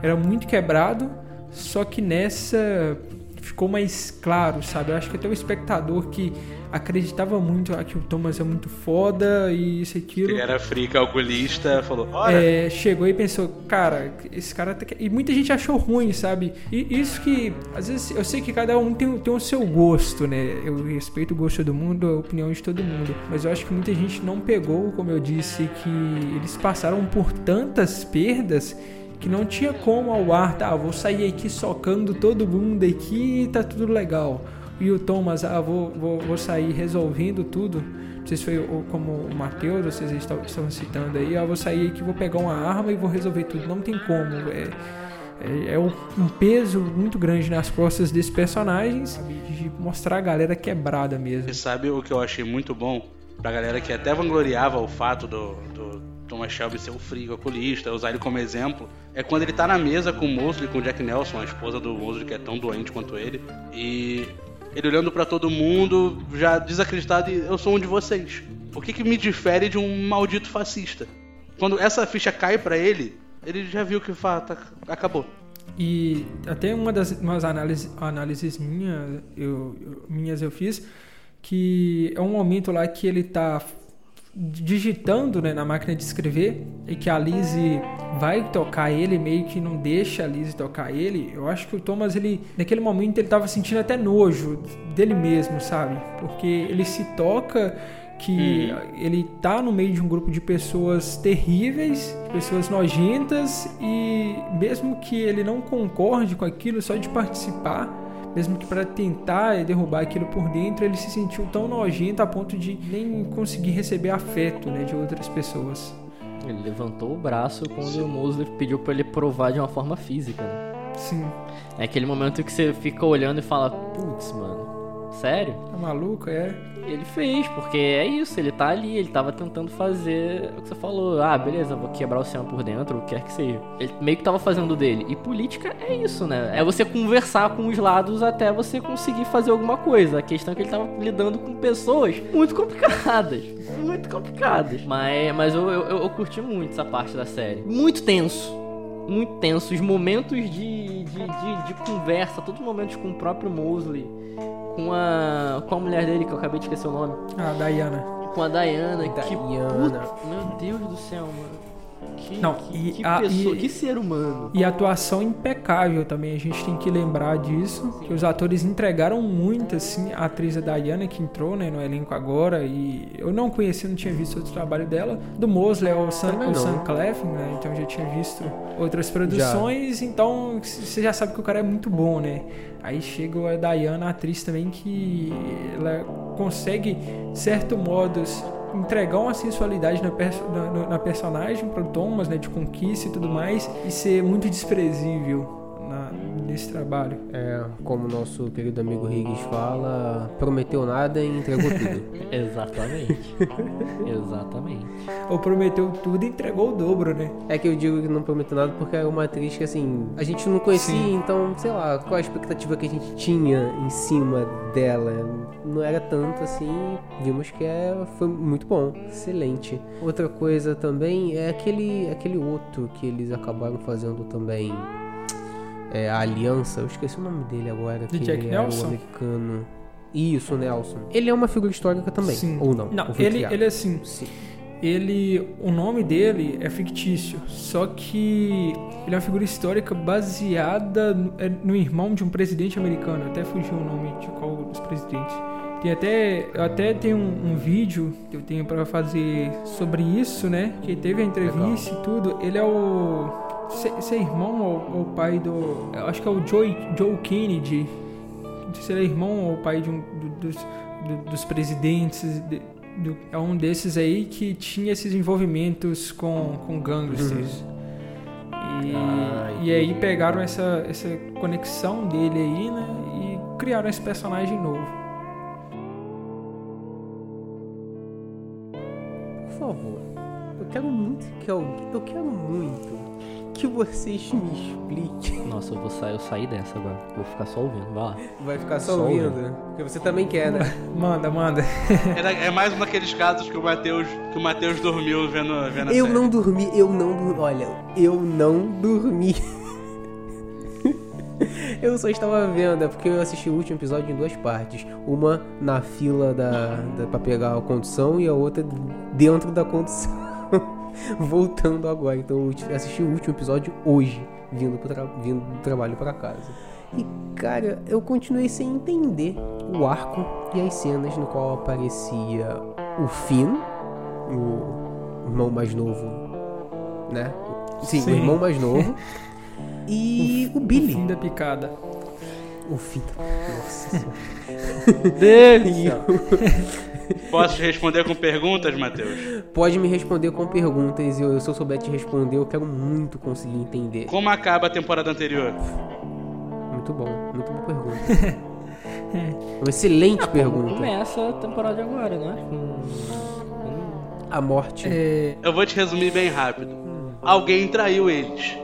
Speaker 2: era muito quebrado, só que nessa ficou mais claro, sabe? Eu acho que até o espectador que acreditava muito ah, que o Thomas é muito foda e isso e aquilo.
Speaker 1: Ele era free calculista, falou: Olha,
Speaker 2: É, chegou e pensou, cara, esse cara tá... E muita gente achou ruim, sabe? E isso que, às vezes, eu sei que cada um tem, tem o seu gosto, né? Eu respeito o gosto todo mundo, a opinião de todo mundo. Mas eu acho que muita gente não pegou, como eu disse, que eles passaram por tantas perdas que não tinha como ao ar, tá? Vou sair aqui socando todo mundo aqui e tá tudo legal. E o Thomas, ah, vou, vou, vou sair resolvendo tudo. Não sei se foi como o Matheus, vocês estavam citando aí. Ah, vou sair aqui, vou pegar uma arma e vou resolver tudo. Não tem como. É, é, é um peso muito grande nas costas desses personagens de mostrar a galera quebrada mesmo.
Speaker 1: E sabe o que eu achei muito bom? Pra galera que até vangloriava o fato do, do Thomas Shelby ser o frio calculista, usar ele como exemplo, é quando ele tá na mesa com o Mosley, com o Jack Nelson, a esposa do Mosley, que é tão doente quanto ele, e ele olhando pra todo mundo, já desacreditado, e eu sou um de vocês. O que, que me difere de um maldito fascista? Quando essa ficha cai pra ele, ele já viu que fa- tá- acabou.
Speaker 2: E até uma das análises minha, eu, eu- minhas eu fiz, que é um momento lá que ele tá digitando né, na máquina de escrever e que a Lizzie vai tocar ele, meio que não deixa a Lizzie tocar ele. Eu acho que o Thomas, ele naquele momento, ele tava sentindo até nojo dele mesmo, sabe? Porque ele se toca que ele tá no meio de um grupo de pessoas terríveis, pessoas nojentas e mesmo que ele não concorde com aquilo só de participar, mesmo que para tentar derrubar aquilo por dentro, ele se sentiu tão nojento a ponto de nem conseguir receber afeto, né, de outras pessoas.
Speaker 3: Ele levantou o braço quando o Mosley pediu pra ele provar de uma forma física, né?
Speaker 2: Sim,
Speaker 3: É aquele momento que você fica olhando e fala, putz, mano, sério?
Speaker 2: tá maluco, é?
Speaker 3: Ele fez, porque é isso, ele tá ali, ele tava tentando fazer o que você falou. Ah, beleza, vou quebrar o oceano por dentro, o que quer que seja. Ele meio que tava fazendo dele. E política é isso, né? É você conversar com os lados até você conseguir fazer alguma coisa. A questão é que ele tava lidando com pessoas muito complicadas. Muito complicadas. Mas, mas eu, eu, eu curti muito essa parte da série. Muito tenso. Muito tenso. Os momentos de, de, de, de conversa, todos os momentos com o próprio Mosley com a com a mulher dele que eu acabei de esquecer o nome,
Speaker 2: A Diana.
Speaker 3: com a Diana, que
Speaker 4: Diana.
Speaker 3: puta, meu Deus do céu, mano. Que,
Speaker 2: Não,
Speaker 3: que,
Speaker 2: e
Speaker 3: que
Speaker 2: a-
Speaker 3: pessoa,
Speaker 2: e-
Speaker 3: que ser humano.
Speaker 2: E atuação impecável também, a gente tem que lembrar disso, que os atores entregaram muito, assim, a atriz da Diana que entrou né, no elenco agora, e eu não conhecia, não tinha visto outro trabalho dela, do Mosley ao Sam,
Speaker 4: não.
Speaker 2: Sam Clef, né, então eu já tinha visto outras produções, então você já sabe que o cara é muito bom, né. Aí chega a Diana, a atriz também, que ela consegue, certo modo, entregar uma sensualidade na, na, na personagem pro Thomas, né, de conquista e tudo mais, e ser muito desprezível na, nesse trabalho.
Speaker 4: É, como nosso querido amigo Higgs fala, prometeu nada e entregou tudo.
Speaker 3: Exatamente. Exatamente.
Speaker 2: Ou prometeu tudo e entregou o dobro, né?
Speaker 4: É que eu digo que não prometeu nada porque é uma atriz que assim, a gente não conhecia,
Speaker 2: Sim.
Speaker 4: então, sei lá, qual a expectativa que a gente tinha em cima dela. Não era tanto assim, vimos que é, foi muito bom, excelente. Outra coisa também é aquele, aquele outro que eles acabaram fazendo também. É, a Aliança, eu esqueci o nome dele agora.
Speaker 2: De
Speaker 4: que
Speaker 2: Jack
Speaker 4: ele
Speaker 2: Nelson?
Speaker 4: o americano. Isso, Nelson. Ele é uma figura histórica também,
Speaker 2: Sim.
Speaker 4: ou não?
Speaker 2: Não,
Speaker 4: Ou
Speaker 2: ele,
Speaker 4: criado?
Speaker 2: ele é assim.
Speaker 4: Sim.
Speaker 2: Ele, o nome dele é fictício, só que ele é uma figura histórica baseada no, é no irmão de um presidente americano. Até fugiu o nome de qual dos presidentes. Tem até, eu até tenho um, um vídeo que eu tenho pra fazer sobre isso, né? Que teve a entrevista e tudo. Ele é o se, se é irmão ou, ou pai do, eu acho que é o Joe, Joe Kennedy. Ele é irmão ou pai de um do- dos, do- dos presidentes. de- do- é um desses aí que tinha esses envolvimentos com, com gangsters. E,
Speaker 4: Ah,
Speaker 2: e aí pegaram essa, essa conexão dele aí, né? E criaram esse personagem novo.
Speaker 4: Por favor, eu quero muito que alguém. Eu quero muito que vocês me expliquem.
Speaker 3: Nossa, eu vou sair, eu saí dessa agora. Vou ficar só ouvindo. Vai lá.
Speaker 4: Vai ficar só
Speaker 3: Só
Speaker 4: ouvindo. Porque você também quer, né?
Speaker 2: Manda, manda.
Speaker 1: Era- É mais um daqueles casos que o Matheus que o Matheus dormiu vendo, vendo a
Speaker 4: Eu
Speaker 1: série.
Speaker 4: não dormi, eu não dormi. Olha, eu não dormi. Eu só estava vendo, é porque eu assisti o último episódio em duas partes. Uma na fila da, da pra pegar a condução e a outra dentro da condução. Voltando agora. Então eu assisti o último episódio hoje, vindo, tra- vindo do trabalho para casa. E cara, eu continuei sem entender o arco e as cenas no qual aparecia o Finn, o irmão mais novo, né? Sim,
Speaker 2: Sim.
Speaker 4: o irmão mais novo. E o,
Speaker 2: O
Speaker 4: Billy.
Speaker 2: fim da picada.
Speaker 4: O fim. Nossa senhora.
Speaker 1: Posso te responder com perguntas, Matheus?
Speaker 4: Pode me responder com perguntas e eu, se eu souber te responder, eu quero muito conseguir entender.
Speaker 1: Como acaba a temporada anterior?
Speaker 4: Muito bom, muito boa pergunta. Uma excelente pergunta.
Speaker 3: Começa a temporada agora, né? Com-
Speaker 4: A morte.
Speaker 2: É,
Speaker 1: Eu vou te resumir bem rápido. Alguém traiu eles.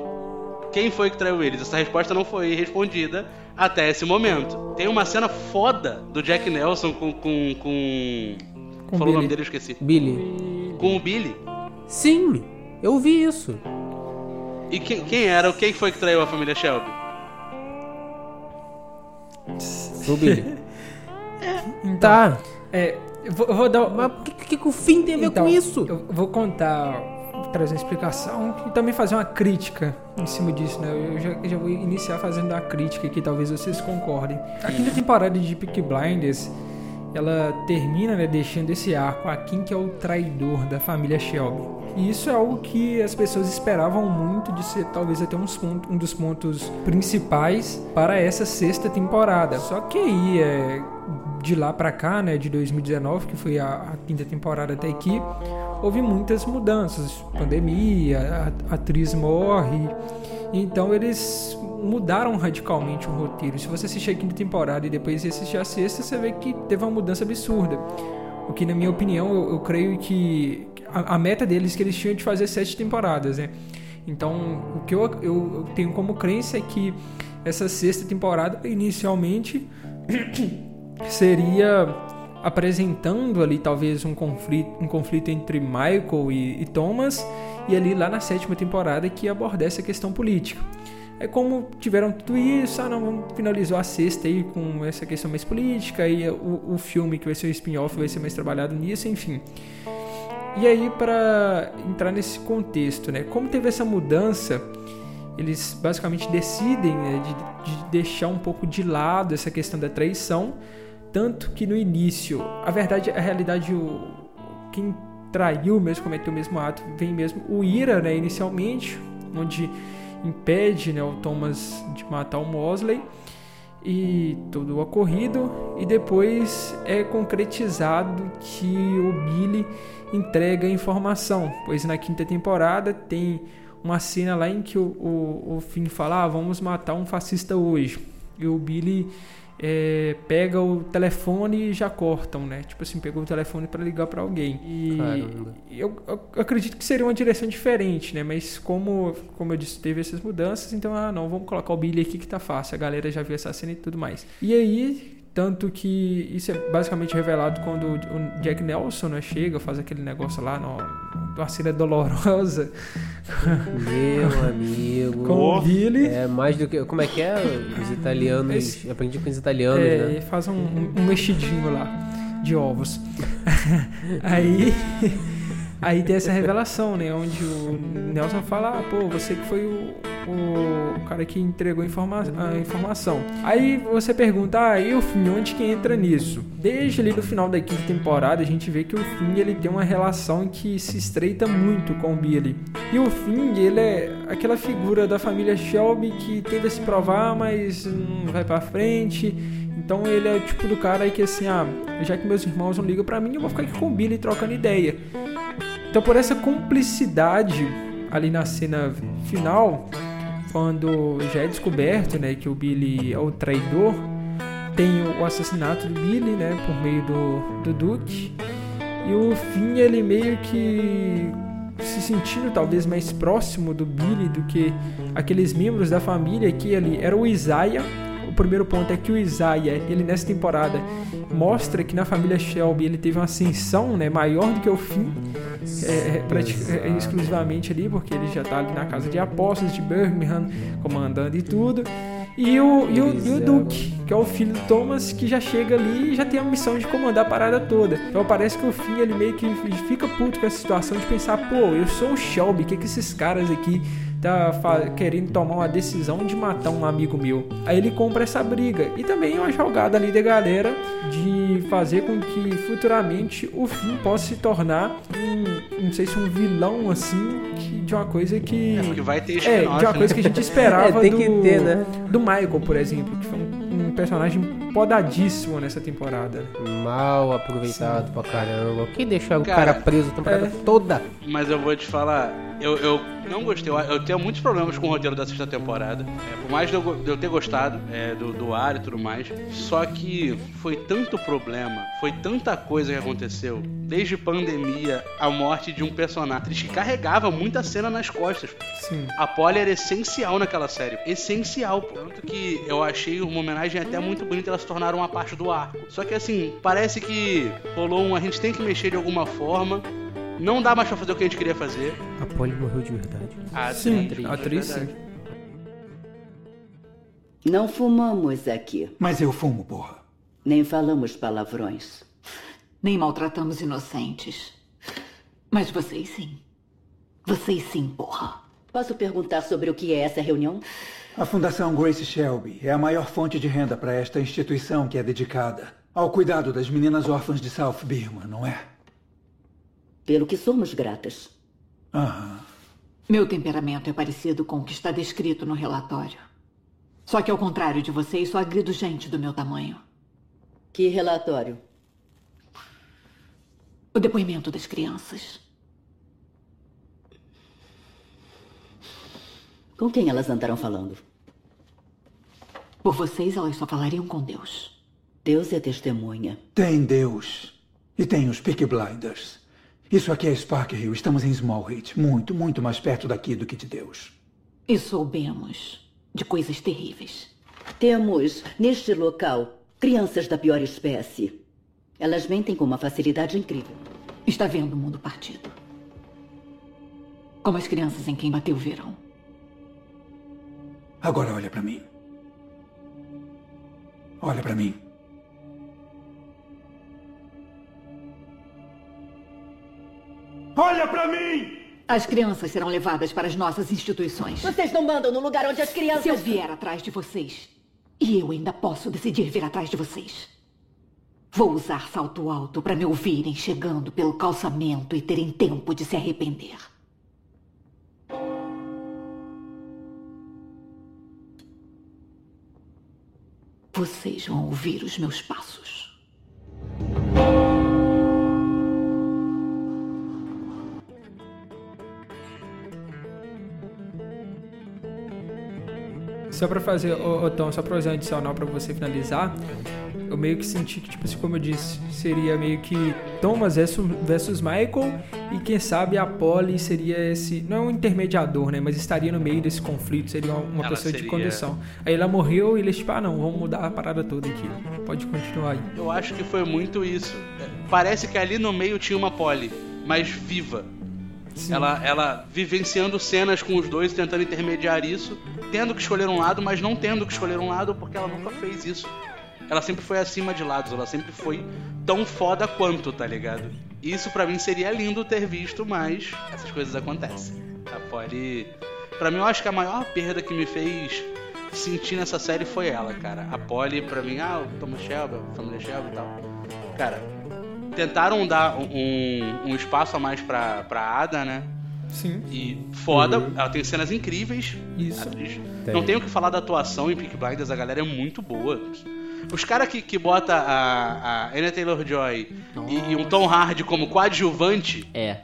Speaker 1: Quem foi que traiu eles? Essa resposta não foi respondida até esse momento. Tem uma cena foda do Jack Nelson com. com. com.
Speaker 2: Com
Speaker 1: Falou o nome
Speaker 2: Billy.
Speaker 1: dele, eu esqueci.
Speaker 4: Billy.
Speaker 1: Com o Billy.
Speaker 4: Sim, eu vi isso.
Speaker 1: E quem, quem era? Quem foi que traiu a família Shelby?
Speaker 4: O Billy.
Speaker 2: então,
Speaker 4: tá.
Speaker 2: É, eu vou, eu vou dar.
Speaker 4: Mas o que, que, que o fim tem a ver
Speaker 2: Então,
Speaker 4: com isso?
Speaker 2: Eu vou contar, trazer uma explicação e também fazer uma crítica em cima disso, né? Eu já, já vou iniciar fazendo uma crítica aqui, talvez vocês concordem. A quinta temporada de Peaky Blinders, ela termina, né, deixando esse arco a Kim que é o traidor da família Shelby. E isso é algo que as pessoas esperavam muito de ser talvez até uns pontos- um dos pontos principais para essa sexta temporada. Só que aí, é, de lá pra cá, né, de 2019, que foi a, a quinta temporada até aqui, houve muitas mudanças. Pandemia, a, atriz morre. Então eles mudaram radicalmente o roteiro. Se você assistir a quinta temporada e depois assistir a sexta, você vê que teve uma mudança absurda. O que, na minha opinião, eu, eu creio que a, a meta deles é que eles tinham de fazer sete temporadas, né? Então, o que eu, eu, eu tenho como crença é que essa sexta temporada, inicialmente, seria apresentando ali talvez um conflito, um conflito entre Michael e, e Thomas, e ali lá na sétima temporada que abordar essa questão política. É como tiveram tudo isso, ah não, vamos finalizar a sexta aí com essa questão mais política, e o, o filme que vai ser o spin-off vai ser mais trabalhado nisso, enfim. E aí, para entrar nesse contexto, né? Como teve essa mudança, eles basicamente decidem né, de, de deixar um pouco de lado essa questão da traição, tanto que no início, a verdade, a realidade, o, quem traiu mesmo, cometeu o mesmo ato, vem mesmo o Ira, né, inicialmente, onde impede né, o Thomas de matar o Mosley. e todo o ocorrido e depois é concretizado que o Billy entrega a informação, pois na quinta temporada tem uma cena lá em que o, o, o Finn fala, ah, vamos matar um fascista hoje. E o Billy é, pega o telefone e já cortam, né? Tipo assim, pegou o telefone para ligar para alguém. E eu, eu, acredito que seria uma direção diferente, né? Mas como, como eu disse, teve essas mudanças, então, ah, não, vamos colocar o Billy aqui que tá fácil. A galera já viu essa cena e tudo mais. E aí, tanto que isso é basicamente revelado quando o Jack Nelson né, chega, faz aquele negócio lá, no, uma cena dolorosa.
Speaker 4: Meu amigo.
Speaker 2: Com o Billy.
Speaker 4: É mais do que. Como é que é? Os italianos. Esse, aprendi com os italianos,
Speaker 2: é,
Speaker 4: né?
Speaker 2: faz um, um, um mexidinho lá de ovos. Aí. Aí tem essa revelação, né? Onde o Nelson fala, ah, pô, você que foi o, o cara que entregou informa a informação. Aí você pergunta, ah, e o Finn, onde que entra nisso? Desde ali no final da quinta temporada, a gente vê que o Finn, ele tem uma relação que se estreita muito com o Billy. E o Finn, ele é aquela figura da família Shelby que tenta se provar, mas não vai pra frente. Então ele é tipo do cara aí que assim, ah, já que meus irmãos não ligam para mim, eu vou ficar aqui com o Billy trocando ideia. Então, por essa cumplicidade ali na cena final, quando já é descoberto né, que o Billy é o traidor, tem o assassinato do Billy né, por meio do, do Duke. E o fim ele meio que se sentindo talvez mais próximo do Billy do que aqueles membros da família que ali era o Isaiah primeiro ponto é que o Isaiah, ele nessa temporada mostra que na família Shelby ele teve uma ascensão né, maior do que o fim, é, é, é, exclusivamente ali, porque ele já está ali na casa de apóstolos de Birmingham, comandando e tudo. E o, e, o, e o Duke, que é o filho do Thomas, que já chega ali e já tem a missão de comandar a parada toda. Então parece que o Finn ele meio que fica puto com essa situação de pensar, pô, eu sou o Shelby, o que, que esses caras aqui tá querendo tomar uma decisão de matar um amigo meu. Aí ele compra essa briga. E também uma jogada ali da galera de fazer com que futuramente o Finn possa se tornar um, não sei se um vilão assim, de uma coisa que.
Speaker 1: É, porque vai ter
Speaker 2: É, de uma coisa que a gente esperava
Speaker 4: é,
Speaker 2: do,
Speaker 4: ter, né?
Speaker 2: do Michael, por exemplo, que foi um, um personagem podadíssimo nessa temporada.
Speaker 4: Mal aproveitado Sim. pra caramba. Quem deixou o cara, preso a temporada é... toda?
Speaker 1: Mas eu vou te falar, eu, eu não gostei. Eu, tenho muitos problemas com o roteiro da sexta temporada. É, por mais de eu, de eu ter gostado é, do, do ar e tudo mais. Só que foi tanto problema, foi tanta coisa que aconteceu. Desde pandemia, a morte de um personagem que carregava muita cena nas costas.
Speaker 2: Sim.
Speaker 1: A Polly era essencial naquela série. Essencial. Tanto que eu achei uma homenagem até muito bonita elas se tornaram uma parte do arco. Só que assim, parece que rolou um. A gente tem que mexer de alguma forma não dá mais pra fazer o que a gente queria fazer.
Speaker 4: A Polly morreu de verdade.
Speaker 1: A
Speaker 2: sim, atriz, a atriz sim.
Speaker 5: Não fumamos aqui.
Speaker 6: Mas eu fumo, porra.
Speaker 5: Nem falamos palavrões.
Speaker 7: Nem maltratamos inocentes. Mas vocês sim. Vocês sim, porra.
Speaker 5: Posso perguntar sobre o que é essa reunião?
Speaker 6: A Fundação Grace Shelby é a maior fonte de renda para esta instituição que é dedicada ao cuidado das meninas órfãs de South Birma, não é?
Speaker 5: Pelo que somos gratas.
Speaker 6: Aham.
Speaker 7: Meu temperamento é parecido com o que está descrito no relatório. Só que, ao contrário de vocês, só agrido gente do meu tamanho.
Speaker 5: Que relatório?
Speaker 7: O depoimento das crianças.
Speaker 5: Com quem elas andaram falando?
Speaker 7: Por vocês, elas só falariam com Deus.
Speaker 5: Deus é testemunha.
Speaker 6: Tem Deus. E tem os Peaky Blinders. Isso aqui é Spark Hill. Estamos em Smallhead. Muito, muito mais perto daqui do que de Deus.
Speaker 7: E soubemos de coisas terríveis.
Speaker 5: Temos, neste local, crianças da pior espécie. Elas mentem com uma facilidade incrível.
Speaker 7: Está vendo o mundo partido. Como as crianças em quem bateu o verão.
Speaker 6: Agora olha para mim. Olha para mim. Olha para mim!
Speaker 7: As crianças serão levadas para as nossas instituições.
Speaker 5: Vocês não mandam no lugar onde as crianças.
Speaker 7: Se eu vier atrás de vocês, e eu ainda posso decidir vir atrás de vocês. Vou usar salto alto para me ouvirem chegando pelo calçamento e terem tempo de se arrepender. vocês vão ouvir os meus passos.
Speaker 2: Só pra fazer, ô, ô, Tom, só pra fazer um adicional pra você finalizar, eu meio que senti que, tipo assim, como eu disse, seria meio que Thomas versus, versus Michael e quem sabe a Polly seria esse, não é um intermediador, né, mas estaria no meio desse conflito, seria uma,
Speaker 1: Ela
Speaker 2: pessoa de
Speaker 1: seria-
Speaker 2: condição. Aí ela morreu e eles, tipo, ah não, vamos mudar a parada toda aqui, pode continuar aí.
Speaker 1: Eu acho que foi muito isso. Parece que ali no meio tinha uma Polly, mas viva.
Speaker 2: Sim.
Speaker 1: Ela, ela vivenciando cenas com os dois, tentando intermediar isso, tendo que escolher um lado, mas não tendo que escolher um lado porque ela nunca fez isso. Ela sempre foi acima de lados, ela sempre foi tão foda quanto, tá ligado? Isso pra mim seria lindo ter visto, mas essas coisas acontecem. A Polly. Pra mim, eu acho que a maior perda que me fez sentir nessa série foi ela, cara. A Polly, pra mim, ah, o Thomas Shelby, família Shelby e tal. Cara, tentaram dar um, um espaço a mais pra, pra Ada, né?
Speaker 2: Sim.
Speaker 1: E foda, ela tem cenas incríveis.
Speaker 2: Isso.
Speaker 4: Tem.
Speaker 1: Não tenho o que falar da atuação em Peak Blinders, a galera é muito boa. Os caras que, que bota a, a Anna Taylor-Joy e, e um Tom Hardy como coadjuvante,
Speaker 3: É.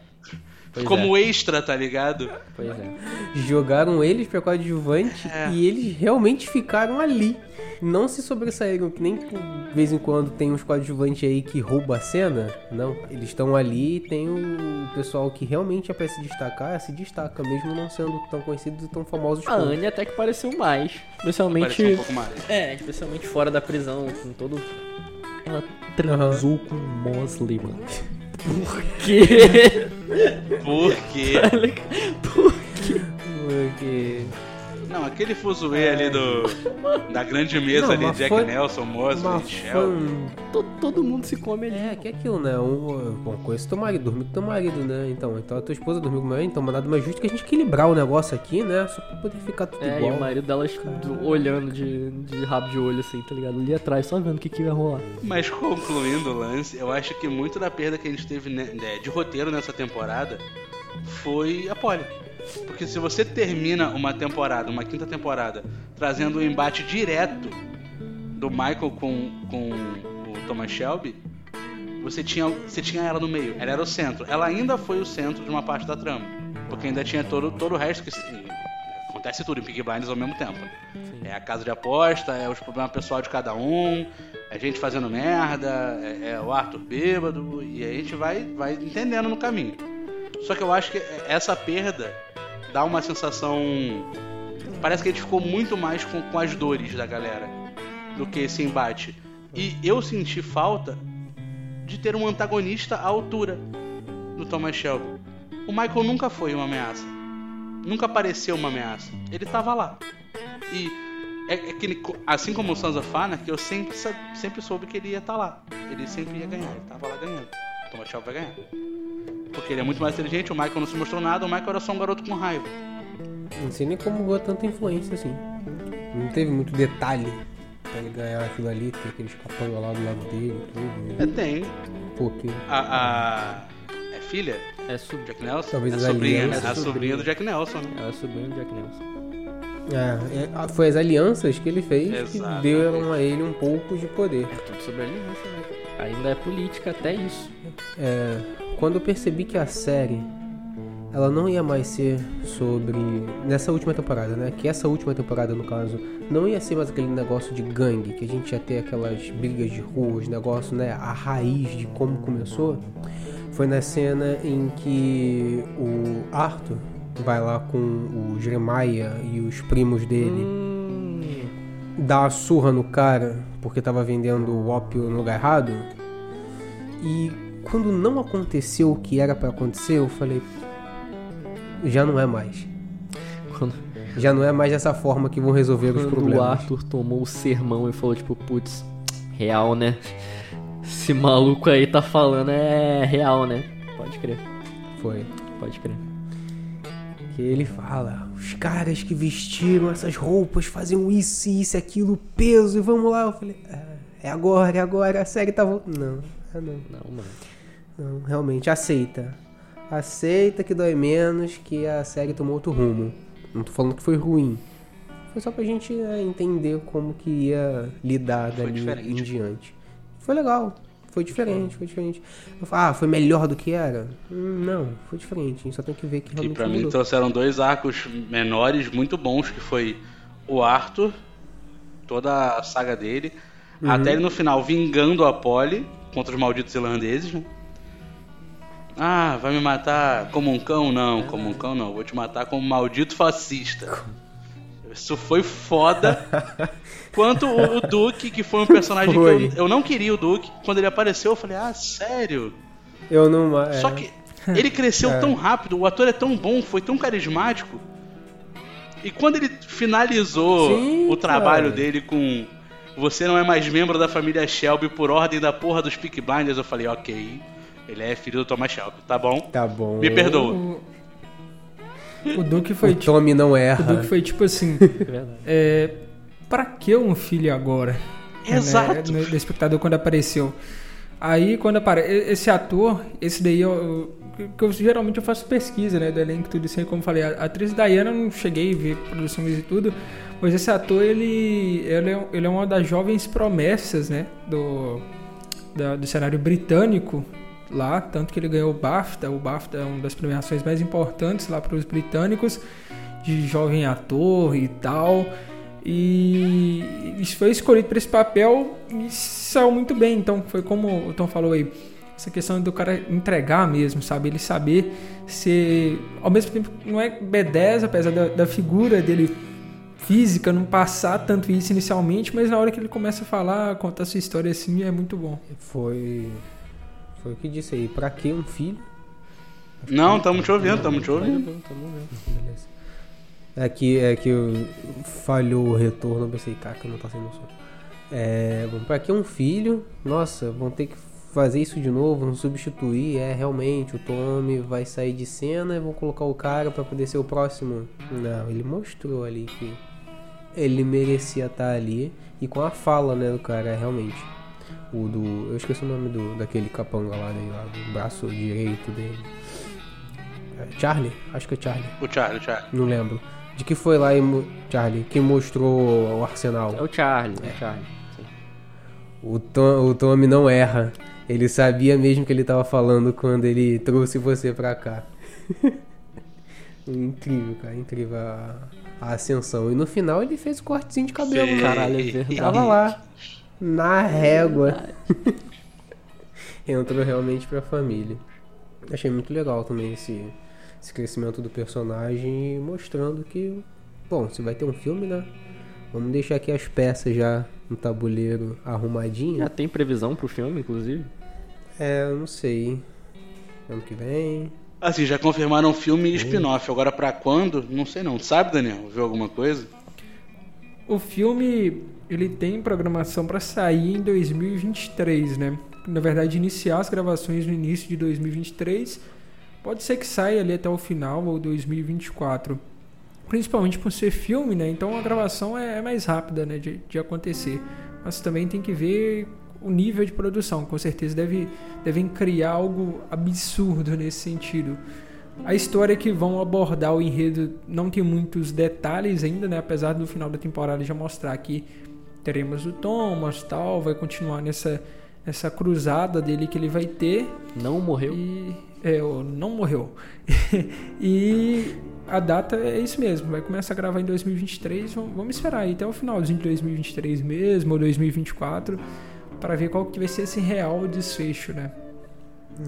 Speaker 3: Pois
Speaker 1: como
Speaker 3: é.
Speaker 1: extra, tá ligado?
Speaker 3: Pois é.
Speaker 4: Jogaram eles pra coadjuvante
Speaker 1: É.
Speaker 4: e eles realmente ficaram ali. Não se sobressaíram, que nem de vez em quando tem uns coadjuvantes aí que rouba a cena. Não, eles estão ali e tem o pessoal que realmente é pra se destacar, se destaca, mesmo não sendo tão conhecidos e tão famosos
Speaker 3: A. Anne até que pareceu mais. Especialmente.
Speaker 1: Pareceu um pouco mais.
Speaker 3: É, especialmente fora da prisão, com todo. Ela transou com o Mosley, mano. Por quê?
Speaker 1: Por quê?
Speaker 4: Porque...
Speaker 1: Não, aquele fuzuê ali do. Da grande mesa
Speaker 4: Não,
Speaker 1: ali, Jack
Speaker 4: foi
Speaker 1: Nelson, Mosley, Shelby.
Speaker 4: fã...
Speaker 3: todo, mundo se come ali.
Speaker 4: É, que é aquilo, né? Um, bom, conheço teu marido, dormi com teu marido, né? Então, então a tua esposa dormiu com o meu marido, então mas nada mais justo que a gente equilibrar o negócio aqui, né? Só pra poder ficar tudo
Speaker 3: É, e
Speaker 4: igual.
Speaker 3: o marido dela do- olhando de, de rabo de olho assim, tá ligado? Ali atrás, só vendo o que, que ia rolar.
Speaker 1: Mas concluindo o lance, eu acho que muito da perda que a gente teve né, de roteiro nessa temporada foi a Polly. Porque se você termina uma temporada, uma quinta temporada, trazendo um embate direto do Michael com, com o Thomas Shelby, você tinha, você tinha ela no meio. Ela era o centro. Ela ainda foi o centro de uma parte da trama. Porque ainda tinha todo, todo o resto que. Acontece tudo em Pig Blinders ao mesmo tempo. É a casa de aposta, é os problemas pessoal de cada um, é gente fazendo merda, é, é o Arthur bêbado, e a gente vai, vai entendendo no caminho. Só que eu acho que essa perda dá uma sensação. Parece que a gente ficou muito mais com, com as dores da galera do que esse embate. E eu senti falta de ter um antagonista à altura do Thomas Shelby. O Michael nunca foi uma ameaça. Nunca pareceu uma ameaça. Ele tava lá. E é, é que assim como o Sons of Anarchy, eu sempre, sempre soube que ele ia estar lá. Ele sempre ia ganhar. Ele tava lá ganhando. O Thomas Shelby vai ganhar. Porque ele é muito mais inteligente, o Michael não se mostrou nada, o Michael era só um garoto com raiva.
Speaker 4: Não sei nem como ganhou tanta influência assim. Não teve muito detalhe pra ele ganhar aquilo ali, ter aqueles capanga lá do lado dele e
Speaker 1: É,
Speaker 4: tudo.
Speaker 1: tem.
Speaker 4: Um pouquinho.
Speaker 1: A. a é filha?
Speaker 3: É, sub...
Speaker 1: Jack Nelson?
Speaker 4: Talvez
Speaker 1: é sobrinha, né? A sobrinha do Jack Nelson, né?
Speaker 3: Ela subiu no Jack Nelson.
Speaker 4: É, é, foi as alianças que ele fez
Speaker 1: Exatamente.
Speaker 4: que deram a ele um pouco de poder.
Speaker 3: Tudo sobre aliança, né? Ainda é política até isso.
Speaker 4: É, quando eu percebi que a série ela não ia mais ser sobre nessa última temporada, né? Que essa última temporada, no caso, não ia ser mais aquele negócio de gangue, que a gente ia ter aquelas brigas de ruas, negócio, né? A raiz de como começou foi na cena em que o Arthur vai lá com o Jeremiah e os primos dele dá a surra no cara porque tava vendendo o ópio no lugar errado. E quando não aconteceu o que era pra acontecer, eu falei, já não é mais.
Speaker 3: Quando,
Speaker 4: Já não é mais dessa forma que vão resolver os
Speaker 3: quando o
Speaker 4: problemas.
Speaker 3: Arthur tomou o sermão e falou, tipo, putz, real, né? Esse maluco aí tá falando é real, né? Pode crer,
Speaker 4: Foi.
Speaker 3: pode crer.
Speaker 4: Que ele fala, os caras que vestiram essas roupas faziam isso, isso, aquilo, peso, e vamos lá. Eu falei, "Ah, é agora, é agora, a série tá voltando. Não, é não.
Speaker 3: Não, mano.
Speaker 4: Não, realmente, aceita. Aceita que dói menos, que a série tomou outro rumo. Não tô falando que foi ruim. Foi só pra gente né, entender como que ia lidar
Speaker 1: Foi
Speaker 4: dali
Speaker 1: diferente.
Speaker 4: em diante. Foi legal. Foi diferente, foi diferente. Ah, foi melhor do que era? Hum, não, foi diferente. A gente só tem que ver que realmente
Speaker 1: pra mim
Speaker 4: mudou.
Speaker 1: trouxeram dois arcos menores muito bons, que foi o Arthur, toda a saga dele,
Speaker 4: Uhum.
Speaker 1: até ele no final vingando a Polly contra os malditos irlandeses, né? Ah, vai me matar como um cão? Não, como um cão não. Vou te matar como um maldito fascista. Isso foi foda. Quanto o, o Duke, que foi um personagem
Speaker 4: Foi.
Speaker 1: que eu, eu não queria o Duke. Quando ele apareceu, eu falei, ah, sério?
Speaker 4: Eu não. É,
Speaker 1: Só que ele cresceu
Speaker 4: É.
Speaker 1: tão rápido, o ator é tão bom, foi tão carismático. E quando ele finalizou
Speaker 4: Sim,
Speaker 1: o trabalho
Speaker 4: cara.
Speaker 1: dele com Você não é mais membro da família Shelby por ordem da porra dos Peak Blinders, eu falei, ok. Ele é filho do Thomas Shelby, tá bom?
Speaker 4: Tá bom.
Speaker 1: Me perdoa.
Speaker 2: O, o Duke foi
Speaker 4: O
Speaker 2: tipo.
Speaker 4: Tommy não
Speaker 2: O
Speaker 4: erra.
Speaker 2: Duke foi tipo assim.
Speaker 3: Verdade.
Speaker 2: é, pra que um filho agora?
Speaker 1: Exato.
Speaker 2: Né, no- do espectador quando apareceu. Aí quando aparece. Esse ator, esse daí eu. eu- geralmente eu faço pesquisa, né? Do elenco tudo isso aí, como eu falei. A atriz Diana eu não cheguei a ver produções e tudo. Mas esse ator, ele. Ele é, ele é uma das jovens promessas, né? Do, da- do cenário britânico lá, tanto que ele ganhou o BAFTA. O BAFTA é uma das premiações mais importantes lá para os britânicos de jovem ator e tal. E isso foi escolhido para esse papel e saiu muito bem. Então foi como o Tom falou aí, essa questão do cara entregar mesmo, sabe? Ele saber ser, ao mesmo tempo, não é B10, apesar da, da figura dele física não passar tanto isso inicialmente, mas na hora que ele começa a falar, contar sua história assim, é muito bom.
Speaker 4: Foi. Foi o que disse aí. Pra que um filho?
Speaker 1: Não, tamo te ouvindo, tamo te ouvindo.
Speaker 4: Beleza. É que, é que falhou o retorno, eu pensei, cara, que não tá sendo som. É, bom, pra que um filho? Nossa, vão ter que fazer isso de novo, vão substituir. É, realmente, o Tommy vai sair de cena e vão colocar o cara pra poder ser o próximo. Não, ele mostrou ali que ele merecia estar ali. E com a fala, né, do cara, realmente. O do. Eu esqueci o nome do, daquele capanga lá dele, lá, do braço direito dele. É, Charlie? Acho que é Charlie.
Speaker 1: O Charlie, o Charlie.
Speaker 4: Não lembro. De que foi lá, e mo- Charlie? Quem mostrou o arsenal?
Speaker 3: É o Charlie, é o Charlie. Sim.
Speaker 4: O, Tom, o Tommy não erra. Ele sabia mesmo que ele tava falando quando ele trouxe você pra cá. incrível, cara. Incrível a, a ascensão. E no final ele fez o cortezinho de cabelo.
Speaker 1: Sim.
Speaker 4: né?
Speaker 3: Caralho, é verdade.
Speaker 4: Tava lá. Na régua. Entrou realmente pra família. Achei muito legal também esse, esse crescimento do personagem e mostrando que, bom, se vai ter um filme, né? Vamos deixar aqui as peças já no tabuleiro arrumadinho.
Speaker 3: Já tem previsão pro filme, inclusive?
Speaker 4: É, eu não sei. Ano que vem.
Speaker 1: Assim, já confirmaram filme e spin-off. Agora pra quando? Não sei não. Sabe, Daniel? Viu alguma coisa?
Speaker 2: O filme ele tem programação para sair em 2023, né? Na verdade, iniciar as gravações no início de 2023. Pode ser que saia ali até o final ou 2024. Principalmente por ser filme, né? Então a gravação é, é mais rápida, né? De, de acontecer. Mas também tem que ver o nível de produção. Com certeza deve, devem criar algo absurdo nesse sentido. A história que vão abordar o enredo não tem muitos detalhes ainda, né? Apesar do final da temporada já mostrar que teremos o Thomas tal, vai continuar nessa, nessa cruzada dele que ele vai ter.
Speaker 3: Não morreu?
Speaker 2: E. É, não morreu. e a data é isso mesmo, vai começar a gravar em 2023. Vamos vamos esperar aí até o finalzinho de 2023 mesmo, ou 2024, para ver qual que vai ser esse real desfecho, né?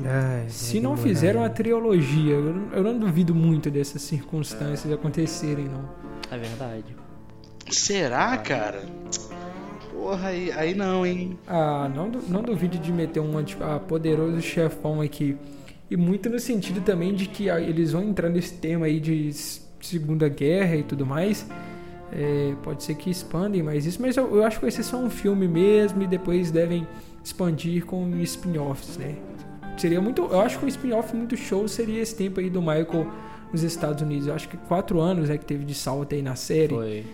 Speaker 4: Ai,
Speaker 2: Se não
Speaker 4: demorar.
Speaker 2: fizeram uma trilogia, eu não, eu não duvido muito dessas circunstâncias acontecerem, não.
Speaker 3: É verdade.
Speaker 1: Será, cara? Porra, aí, aí não, hein?
Speaker 2: Ah, não, não duvide de meter um tipo, ah, poderoso chefão aqui. E muito no sentido também de que eles vão entrar nesse tema aí de Segunda Guerra e tudo mais. É, pode ser que expandem mais isso, mas eu, eu acho que vai ser só um filme mesmo e depois devem expandir com spin-offs, né? Seria muito. Eu acho que um spin-off muito show seria esse tempo aí do Michael nos Estados Unidos. Eu acho que quatro anos né, que teve de salto aí na série.
Speaker 3: Foi.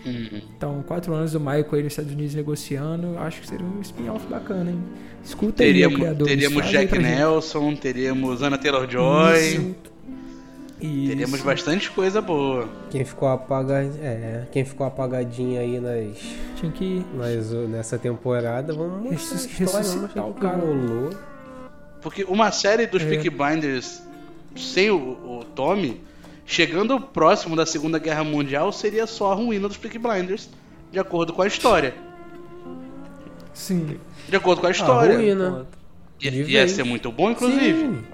Speaker 2: Então, quatro anos do Michael aí nos Estados Unidos negociando, acho que seria um spin-off bacana, hein? Escuta aí,
Speaker 1: Teríamos,
Speaker 2: criadores,
Speaker 1: teríamos
Speaker 2: aí
Speaker 1: Jack. Nelson, teríamos Ana Taylor-Joy.
Speaker 2: Isso.
Speaker 1: Teremos bastante coisa boa.
Speaker 4: Quem ficou apaga... é, quem ficou apagadinho aí nas,
Speaker 2: Tinha que.
Speaker 4: nas nessa temporada, vamos
Speaker 2: Ressus- ressuscitar o cara.
Speaker 4: rolou.
Speaker 1: Porque uma série dos
Speaker 2: É.
Speaker 1: Peaky Blinders sem o, o Tommy, chegando próximo da Segunda Guerra Mundial, seria só a ruína dos Peaky Blinders, de acordo com a história.
Speaker 2: Sim.
Speaker 1: De acordo com a
Speaker 4: A
Speaker 1: história.
Speaker 4: ruína.
Speaker 1: Ia,
Speaker 4: De
Speaker 1: ia ser muito bom, inclusive.
Speaker 4: Sim,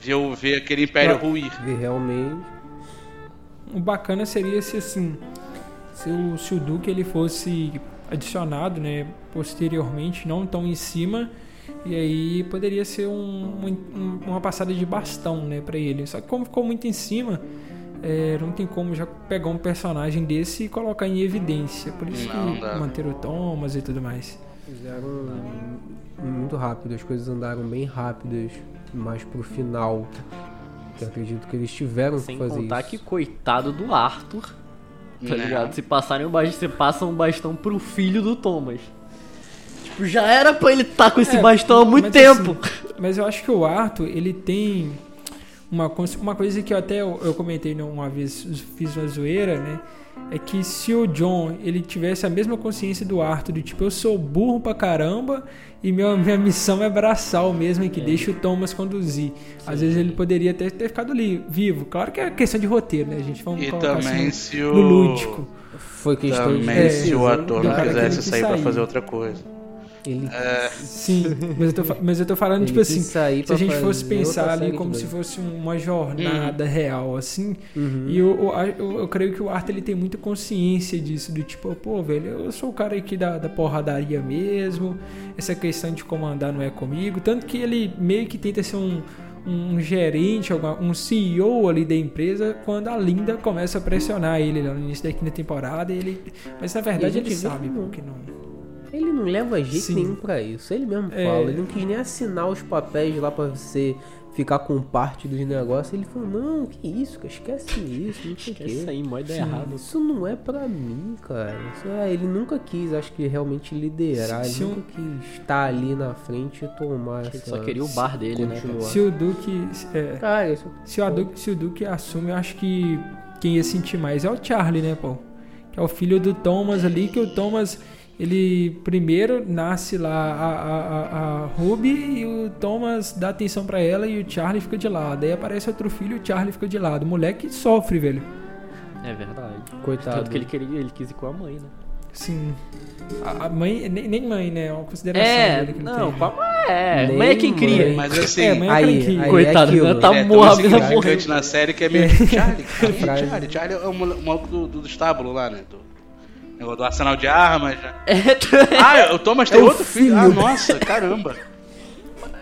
Speaker 1: Ver, ver aquele império
Speaker 2: Claro.
Speaker 1: ruir.
Speaker 4: e realmente.
Speaker 2: O bacana seria se assim, se o, se o Duque ele fosse adicionado, né, posteriormente, não tão em cima, e aí poderia ser um- um- uma passada de bastão, né, para ele. Só que como ficou muito em cima, é, não tem como já pegar um personagem desse e colocar em evidência. Por isso
Speaker 1: Não
Speaker 2: que
Speaker 1: dá.
Speaker 2: manter o Thomas e tudo mais.
Speaker 4: Fizeram muito rápido, as coisas andaram bem rápidas, mais pro final. Eu acredito que eles tiveram
Speaker 3: Sem
Speaker 4: que fazer
Speaker 3: contar
Speaker 4: isso.
Speaker 3: que coitado do Arthur, tá
Speaker 1: Né?
Speaker 3: ligado? Se passarem o bastão, você passa um bastão pro filho do Thomas. Tipo, já era pra ele estar com esse
Speaker 2: É,
Speaker 3: bastão há muito
Speaker 2: mas
Speaker 3: tempo.
Speaker 2: assim, mas eu acho que o Arthur, ele tem uma, uma coisa que eu até eu, eu comentei uma vez, fiz uma zoeira, né? É que se o John, ele tivesse a mesma consciência do Arthur, do tipo, eu sou burro pra caramba e minha, minha missão é braçal mesmo, e que deixa o Thomas conduzir. Às vezes ele poderia até ter ficado ali, vivo. Claro que é questão de roteiro, né? A gente vamos
Speaker 1: E
Speaker 2: colocar
Speaker 1: também
Speaker 2: assim,
Speaker 1: se
Speaker 2: no
Speaker 1: o.
Speaker 2: lúdico.
Speaker 4: Foi questão de
Speaker 1: Também
Speaker 2: É,
Speaker 1: se o
Speaker 4: decisão
Speaker 1: ator não quisesse sair pra
Speaker 2: sair.
Speaker 1: fazer outra coisa.
Speaker 4: Ele
Speaker 2: Sim, mas eu tô, mas eu tô falando,
Speaker 4: Ele
Speaker 2: tipo assim, se a gente fosse pensar ali como se fosse uma jornada real, assim,
Speaker 4: Uhum.
Speaker 2: e eu, eu, eu, eu creio que o Arthur ele tem muita consciência disso, do tipo, pô, velho, eu sou o cara aqui da, da porradaria mesmo, essa questão de comandar não é comigo, tanto que ele meio que tenta ser um, um gerente, um CEO ali da empresa, quando a Linda começa a pressionar ele lá no início da quinta temporada, ele, mas na verdade ele sabe porque não...
Speaker 4: Não leva jeito
Speaker 2: Sim.
Speaker 4: nenhum pra isso. Ele mesmo
Speaker 2: É.
Speaker 4: fala. Ele não quis nem assinar os papéis lá pra você ficar com parte dos negócios. Ele falou: Não, que isso, cara, esquece isso, não sei
Speaker 3: aí, mó ideia errada.
Speaker 4: Isso não é pra mim, cara. Isso é, ele nunca quis, acho que realmente liderar.
Speaker 2: Se- se
Speaker 4: ele
Speaker 2: um-
Speaker 4: nunca quis estar ali na frente e tomar
Speaker 3: Ele
Speaker 4: essa.
Speaker 3: só queria o bar dele, né?
Speaker 2: Se o Duque... É,
Speaker 4: Cara, isso
Speaker 2: Se o, Duke, se o Duke assume, eu acho que quem ia sentir mais é o Charlie, né, pô? Que é o filho do Thomas ali, que o Thomas, ele primeiro nasce lá a, a, a, a Ruby e o Thomas dá atenção pra ela e o Charlie fica de lado. Aí aparece outro filho e o Charlie fica de lado. O moleque sofre, velho.
Speaker 3: É verdade.
Speaker 4: Coitado.
Speaker 3: Tanto que ele queria, ele quis ir com a mãe, né?
Speaker 2: Sim. A, a mãe, nem, nem mãe, né? É uma consideração
Speaker 3: É,
Speaker 2: dele que ele
Speaker 3: não,
Speaker 2: tem.
Speaker 3: com a mãe é.
Speaker 4: Nem
Speaker 3: mãe é quem cria.
Speaker 4: mãe.
Speaker 1: Mas assim,
Speaker 2: É, mãe é
Speaker 4: Aí, aí
Speaker 3: Coitado,
Speaker 4: é aquilo.
Speaker 3: né? Tá
Speaker 1: ele é tão
Speaker 3: a mina
Speaker 1: insignificante
Speaker 3: morreu.
Speaker 1: na série que é meio que Charlie. É
Speaker 4: frase.
Speaker 1: Charlie? Charlie é o maluco do, do, do estábulo lá, né? Do, negócio do arsenal de armas. Né?
Speaker 3: É,
Speaker 1: Ah, o Thomas tem
Speaker 4: É
Speaker 1: outro filho. Ah,
Speaker 4: filho.
Speaker 1: nossa, caramba.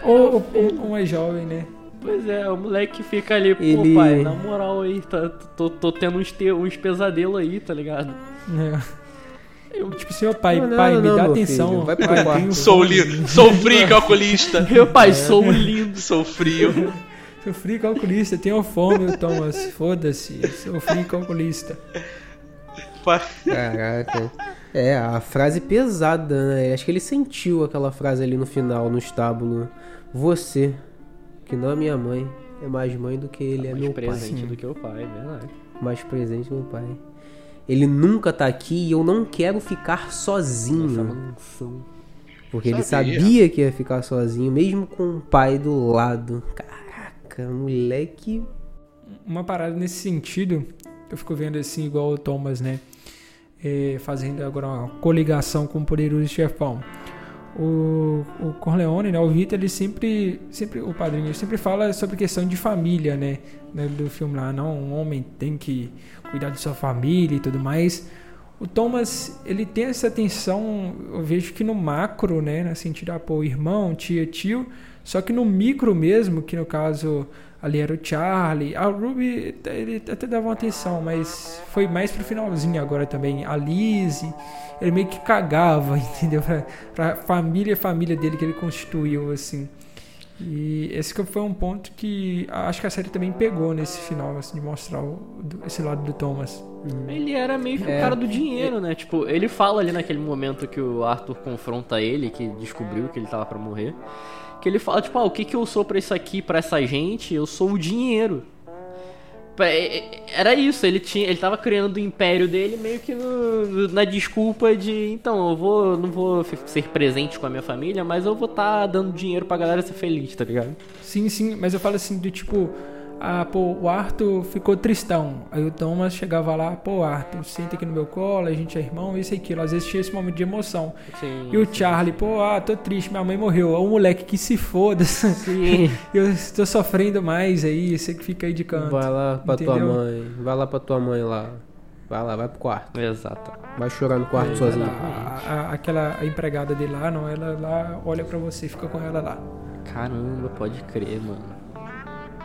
Speaker 2: Ou ou- ou- ou mais jovem, né?
Speaker 3: Pois é, o moleque fica ali, pô,
Speaker 4: Ele-
Speaker 3: pai, na moral aí, tá, tô, tô tendo uns, te, uns pesadelos aí, tá ligado?
Speaker 2: É. Eu, tipo, seu pai,
Speaker 4: Não,
Speaker 2: pai,
Speaker 4: não,
Speaker 2: me
Speaker 4: não,
Speaker 2: dá atenção.
Speaker 4: filho, vai pro
Speaker 2: pai,
Speaker 4: quarto.
Speaker 1: Sou lindo, sou frio calculista.
Speaker 3: Meu pai, sou lindo.
Speaker 1: Sou frio.
Speaker 2: Sou frio calculista, tenho fome, Thomas. Foda-se, sou frio calculista.
Speaker 4: Caraca. É, a frase pesada, né? Acho que ele sentiu aquela frase ali no final, no estábulo. Você, que não é minha mãe, é mais mãe do que ele é
Speaker 3: mais
Speaker 4: meu
Speaker 3: presente
Speaker 4: pai.
Speaker 3: do que o pai, é verdade.
Speaker 4: Mais presente que meu pai. Ele nunca tá aqui e eu não quero ficar sozinho. Porque ele
Speaker 1: Sabia.
Speaker 4: sabia que ia ficar sozinho, mesmo com o pai do lado. Caraca, moleque.
Speaker 2: Uma parada nesse sentido, eu fico vendo assim, igual o Thomas, né? É, fazendo agora uma coligação com o poderoso chefão. O, o Corleone, né? O Vitor, ele sempre, sempre, o padrinho, ele sempre fala sobre questão de família, né? né, Do filme lá, não, um homem tem que cuidar de sua família e tudo mais. O Thomas, ele tem essa atenção, eu vejo que no macro, né, no sentido, ah, pô, irmão, tia, tio, só que no micro mesmo, que no caso ali era o Charlie, a Ruby, ele até dava uma atenção, mas foi mais pro finalzinho agora também, a Lizzie, ele meio que cagava, entendeu, pra, pra família, família dele que ele constituiu, assim. E esse que foi um ponto que acho que a série também pegou nesse final, assim, de mostrar o- do- esse lado do Thomas.
Speaker 3: Ele era meio que
Speaker 4: É.
Speaker 3: o cara do dinheiro, né? Tipo, ele fala ali naquele momento que o Arthur confronta ele, que descobriu que ele tava pra morrer. Que ele fala, tipo, ah, o que que eu sou pra isso aqui, pra essa gente? Eu sou o dinheiro. era isso, ele tinha, ele tava criando o império dele meio que no- na desculpa de, então, eu vou, não vou ser presente com a minha família, mas eu vou estar dando dinheiro pra galera ser feliz, tá ligado?
Speaker 2: Sim, sim, mas eu falo assim, do tipo, ah, pô, o Arthur ficou tristão. Aí o Thomas chegava lá, pô, Arthur, senta aqui no meu colo, a gente é irmão, isso e aquilo. Às vezes tinha esse momento de emoção.
Speaker 3: Sim.
Speaker 2: E o Charlie, pô, ah, tô triste, minha mãe morreu. É um moleque que se foda.
Speaker 3: Sim.
Speaker 2: Eu estou sofrendo mais aí, você que fica aí de canto.
Speaker 4: Vai lá pra tua
Speaker 2: Entendeu?
Speaker 4: mãe. Vai lá pra tua mãe lá. Vai lá, vai pro quarto.
Speaker 3: Exato.
Speaker 4: Vai chorar no quarto
Speaker 2: Ela-
Speaker 4: sozinho.
Speaker 2: a- a- aquela a empregada dele lá, não, ela lá olha pra você, fica com ela lá.
Speaker 3: Caramba, pode crer, mano.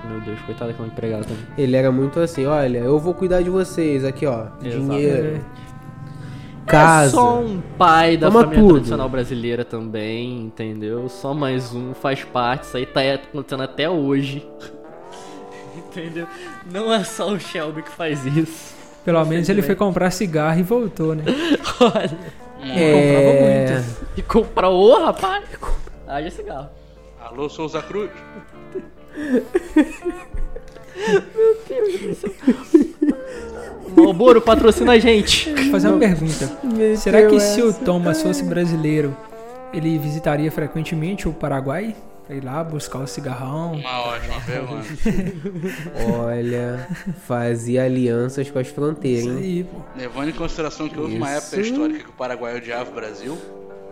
Speaker 3: Meu Deus, coitada daquela empregada também.
Speaker 4: Ele era muito assim, olha, eu vou cuidar de vocês, aqui ó, dinheiro, casa.
Speaker 3: É só um pai da
Speaker 4: Toma
Speaker 3: família
Speaker 4: tudo.
Speaker 3: tradicional brasileira também, entendeu? Só mais um, faz parte, isso aí tá acontecendo até hoje. entendeu? Não é só o Shelby que faz isso.
Speaker 2: Pelo menos ele foi comprar cigarro e voltou, né?
Speaker 3: Olha.
Speaker 4: É...
Speaker 3: E comprar ô, rapaz. Haja cigarro.
Speaker 1: Alô, Souza Cruz?
Speaker 3: Malboro patrocina a gente.
Speaker 2: Vou fazer uma pergunta.
Speaker 4: Meteu
Speaker 2: Será que se o. Thomas fosse brasileiro, ele visitaria frequentemente o Paraguai? Pra ir lá buscar o cigarrão?
Speaker 1: Uma ótima pergunta.
Speaker 4: Olha, fazia alianças com as fronteiras,
Speaker 2: Isso
Speaker 4: hein?
Speaker 2: aí, pô.
Speaker 1: Levando em consideração que houve uma
Speaker 4: Isso.
Speaker 1: época histórica que o Paraguai odiava o Brasil,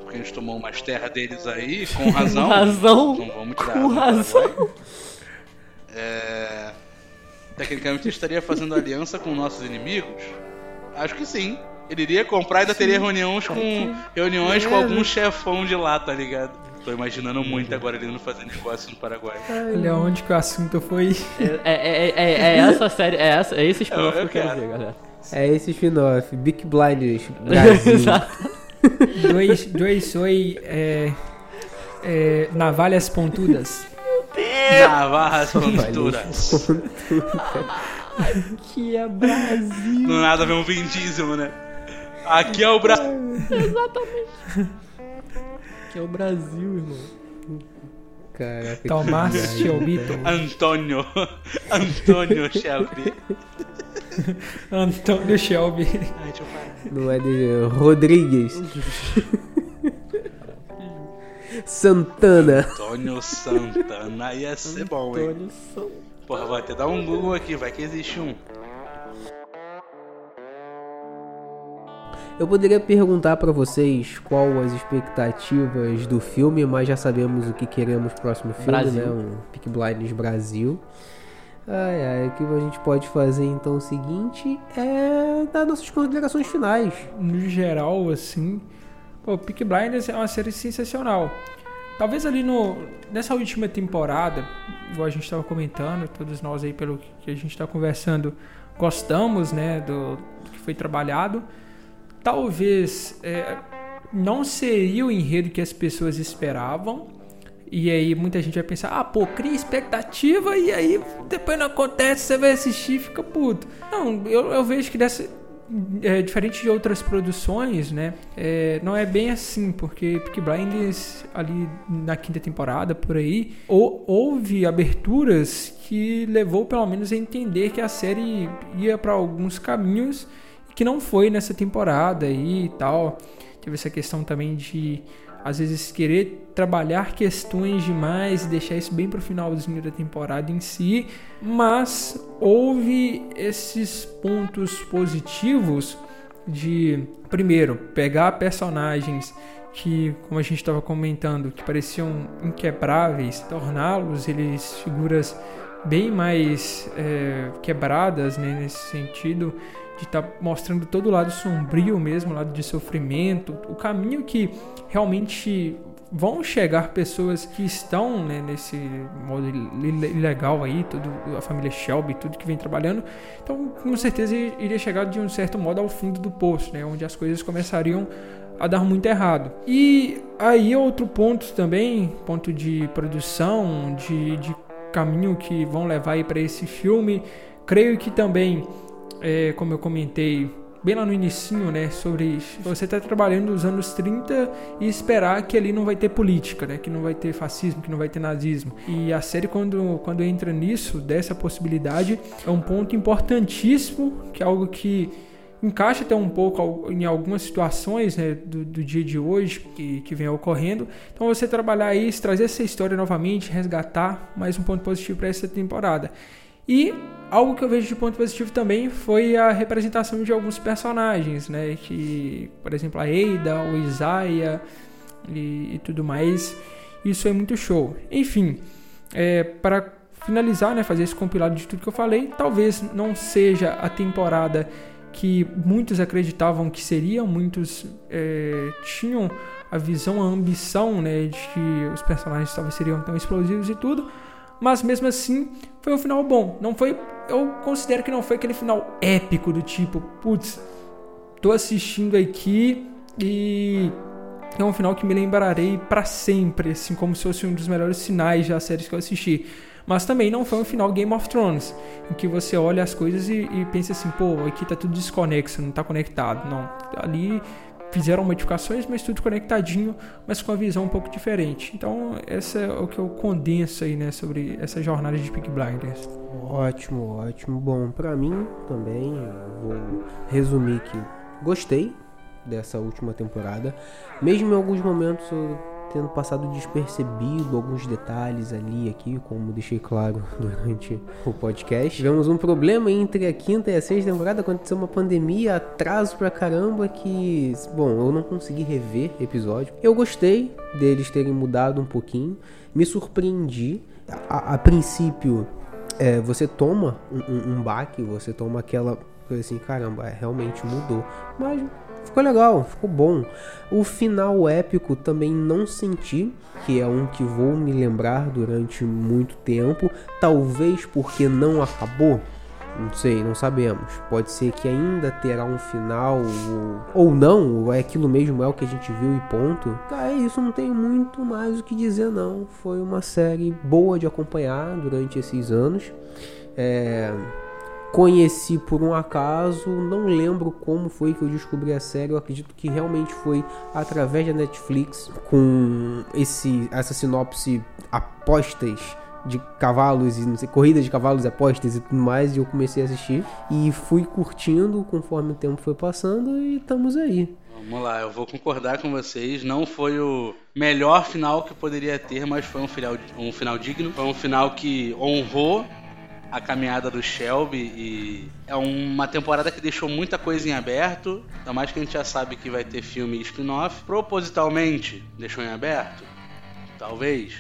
Speaker 1: porque a gente tomou umas terras deles aí, com razão.
Speaker 3: Com razão.
Speaker 1: Não vamos tirar
Speaker 3: Com
Speaker 1: do
Speaker 3: razão.
Speaker 1: Paraguai. É... Tecnicamente ele estaria fazendo aliança com nossos inimigos? Acho que sim. Ele iria comprar e ainda teria reuniões com reuniões com algum chefão de lá, tá ligado? Tô imaginando muito agora ele indo fazer negócio no Paraguai.
Speaker 2: Olha onde que o assunto foi.
Speaker 3: É, é, é, é, é essa série, é, essa, é esse spin-off que eu quero ver, galera.
Speaker 4: É esse spin-off, Big Blinders Brasil.
Speaker 2: Dois, dois foi é, é, navalhas pontudas.
Speaker 1: Navarras Ponturas.
Speaker 3: Que é Brasil.
Speaker 1: Do nada vem um Vin Diesel, né? Aqui é o Brasil.
Speaker 3: Que é o Brasil, irmão.
Speaker 4: Caraca,
Speaker 2: Tomás. Shelbyton.
Speaker 1: Antônio. Antônio Shelby.
Speaker 2: Antônio Shelby.
Speaker 1: Ai, deixa eu parar.
Speaker 4: Não é de Rodrigues. Santana.
Speaker 1: Antônio Santana ia ser bom, hein?
Speaker 3: Antônio São.
Speaker 1: Porra, vou até dar um Google aqui, vai que existe um.
Speaker 4: Eu poderia perguntar pra vocês qual as expectativas do filme, mas já sabemos o que queremos pro próximo filme,
Speaker 3: Brasil.
Speaker 4: né? Um Peak Blinders Brasil. Ai, ai, o que a gente pode fazer então é o seguinte é dar nossas considerações finais.
Speaker 2: No geral, assim, pô, Peaky Blinders é uma série sensacional. Talvez ali no nessa última temporada, igual a gente estava comentando, todos nós aí pelo que a gente está conversando, gostamos, né, do, do que foi trabalhado. Talvez é, não seria o enredo que as pessoas esperavam. E aí muita gente vai pensar, ah, pô, cria expectativa e aí depois não acontece, você vai assistir e fica puto. Não, eu, eu vejo que dessa. É, diferente de outras produções, né? é, não é bem assim, porque Peaky Blinders ali na quinta temporada, por aí, ou, houve aberturas que levou pelo menos a entender que a série ia para alguns caminhos que não foi nessa temporada aí e tal. Teve essa questão também de às vezes querer trabalhar questões demais e deixar isso bem pro finalzinho da temporada em si, mas houve esses pontos positivos de primeiro pegar personagens que, como a gente estava comentando, que pareciam inquebráveis, torná-los eles figuras bem mais é, quebradas né, nesse sentido de estar tá mostrando todo o lado sombrio mesmo, o lado de sofrimento, o caminho que realmente vão chegar pessoas que estão né, nesse modo ilegal aí, tudo, a família Shelby, tudo que vem trabalhando. Então, com certeza, iria chegar de um certo modo ao fundo do poço, né, onde as coisas começariam a dar muito errado. E aí outro ponto também, ponto de produção, de, de caminho que vão levar aí para esse filme. Creio que também, é, como eu comentei, bem lá no inicinho, né, sobre você tá trabalhando nos anos 30 e esperar que ali não vai ter política, né, que não vai ter fascismo, que não vai ter nazismo. E a série quando quando entra nisso, dessa possibilidade, é um ponto importantíssimo, que é algo que encaixa até um pouco em algumas situações né, do, do, dia de hoje que, que vem ocorrendo. Então você trabalhar isso, trazer essa história novamente, resgatar mais um ponto positivo para essa temporada. E algo que eu vejo de ponto positivo também foi a representação de alguns personagens, né? Que, por exemplo, a Eida, o Isaiah e, e tudo mais. Isso é muito show. Enfim, é, para finalizar, né, fazer esse compilado de tudo que eu falei, talvez não seja a temporada que muitos acreditavam que seria, muitos é, tinham a visão, a ambição né, de que os personagens talvez seriam tão explosivos e tudo, mas mesmo assim foi um final bom. Não foi, eu considero que não foi aquele final épico do tipo, putz, tô assistindo aqui e é um final que me lembrarei para sempre, assim como se fosse um dos melhores sinais das séries que eu assisti. Mas também não foi um final Game of Thrones, em que você olha as coisas e, e pensa assim, pô, aqui tá tudo desconexo, não tá conectado. Não, ali fizeram modificações, mas tudo conectadinho, mas com a visão um pouco diferente. Então, essa é o que eu condenso aí, né, sobre essa jornada de Peak Blinders.
Speaker 4: Ótimo, ótimo. Bom, para mim também, vou resumir que gostei dessa última temporada, mesmo em alguns momentos eu tendo passado despercebido alguns detalhes ali aqui, como deixei claro durante o podcast. Tivemos um problema entre a quinta e a sexta temporada, aconteceu uma pandemia, atraso pra caramba que, bom, eu não consegui rever episódio. Eu gostei deles terem mudado um pouquinho, me surpreendi. A, a princípio, é, você toma um, um, um baque, você toma aquela coisa assim, caramba, é, realmente mudou. Mas Ficou legal, ficou bom. O final épico também não senti, que é um que vou me lembrar durante muito tempo. Talvez porque não acabou. Não sei, não sabemos. Pode ser que ainda terá um final ou, não, é aquilo mesmo é o que a gente viu e ponto. Cara, é isso, não tem muito mais o que dizer não. Foi uma série boa de acompanhar durante esses anos. É, conheci por um acaso, não lembro como foi que eu descobri a série, eu acredito que realmente foi através da Netflix com esse essa sinopse apostas de cavalos e não sei, corridas de cavalos, apostas e tudo mais, e eu comecei a assistir e fui curtindo conforme o tempo foi passando e estamos aí.
Speaker 1: Vamos lá, eu vou concordar com vocês. Não foi o melhor final que poderia ter, mas foi um final, um final digno. Foi um final que honrou a caminhada do Shelby e é uma temporada que deixou muita coisa em aberto, ainda mais que a gente já sabe que vai ter filme spin-off. Propositalmente deixou em aberto? Talvez.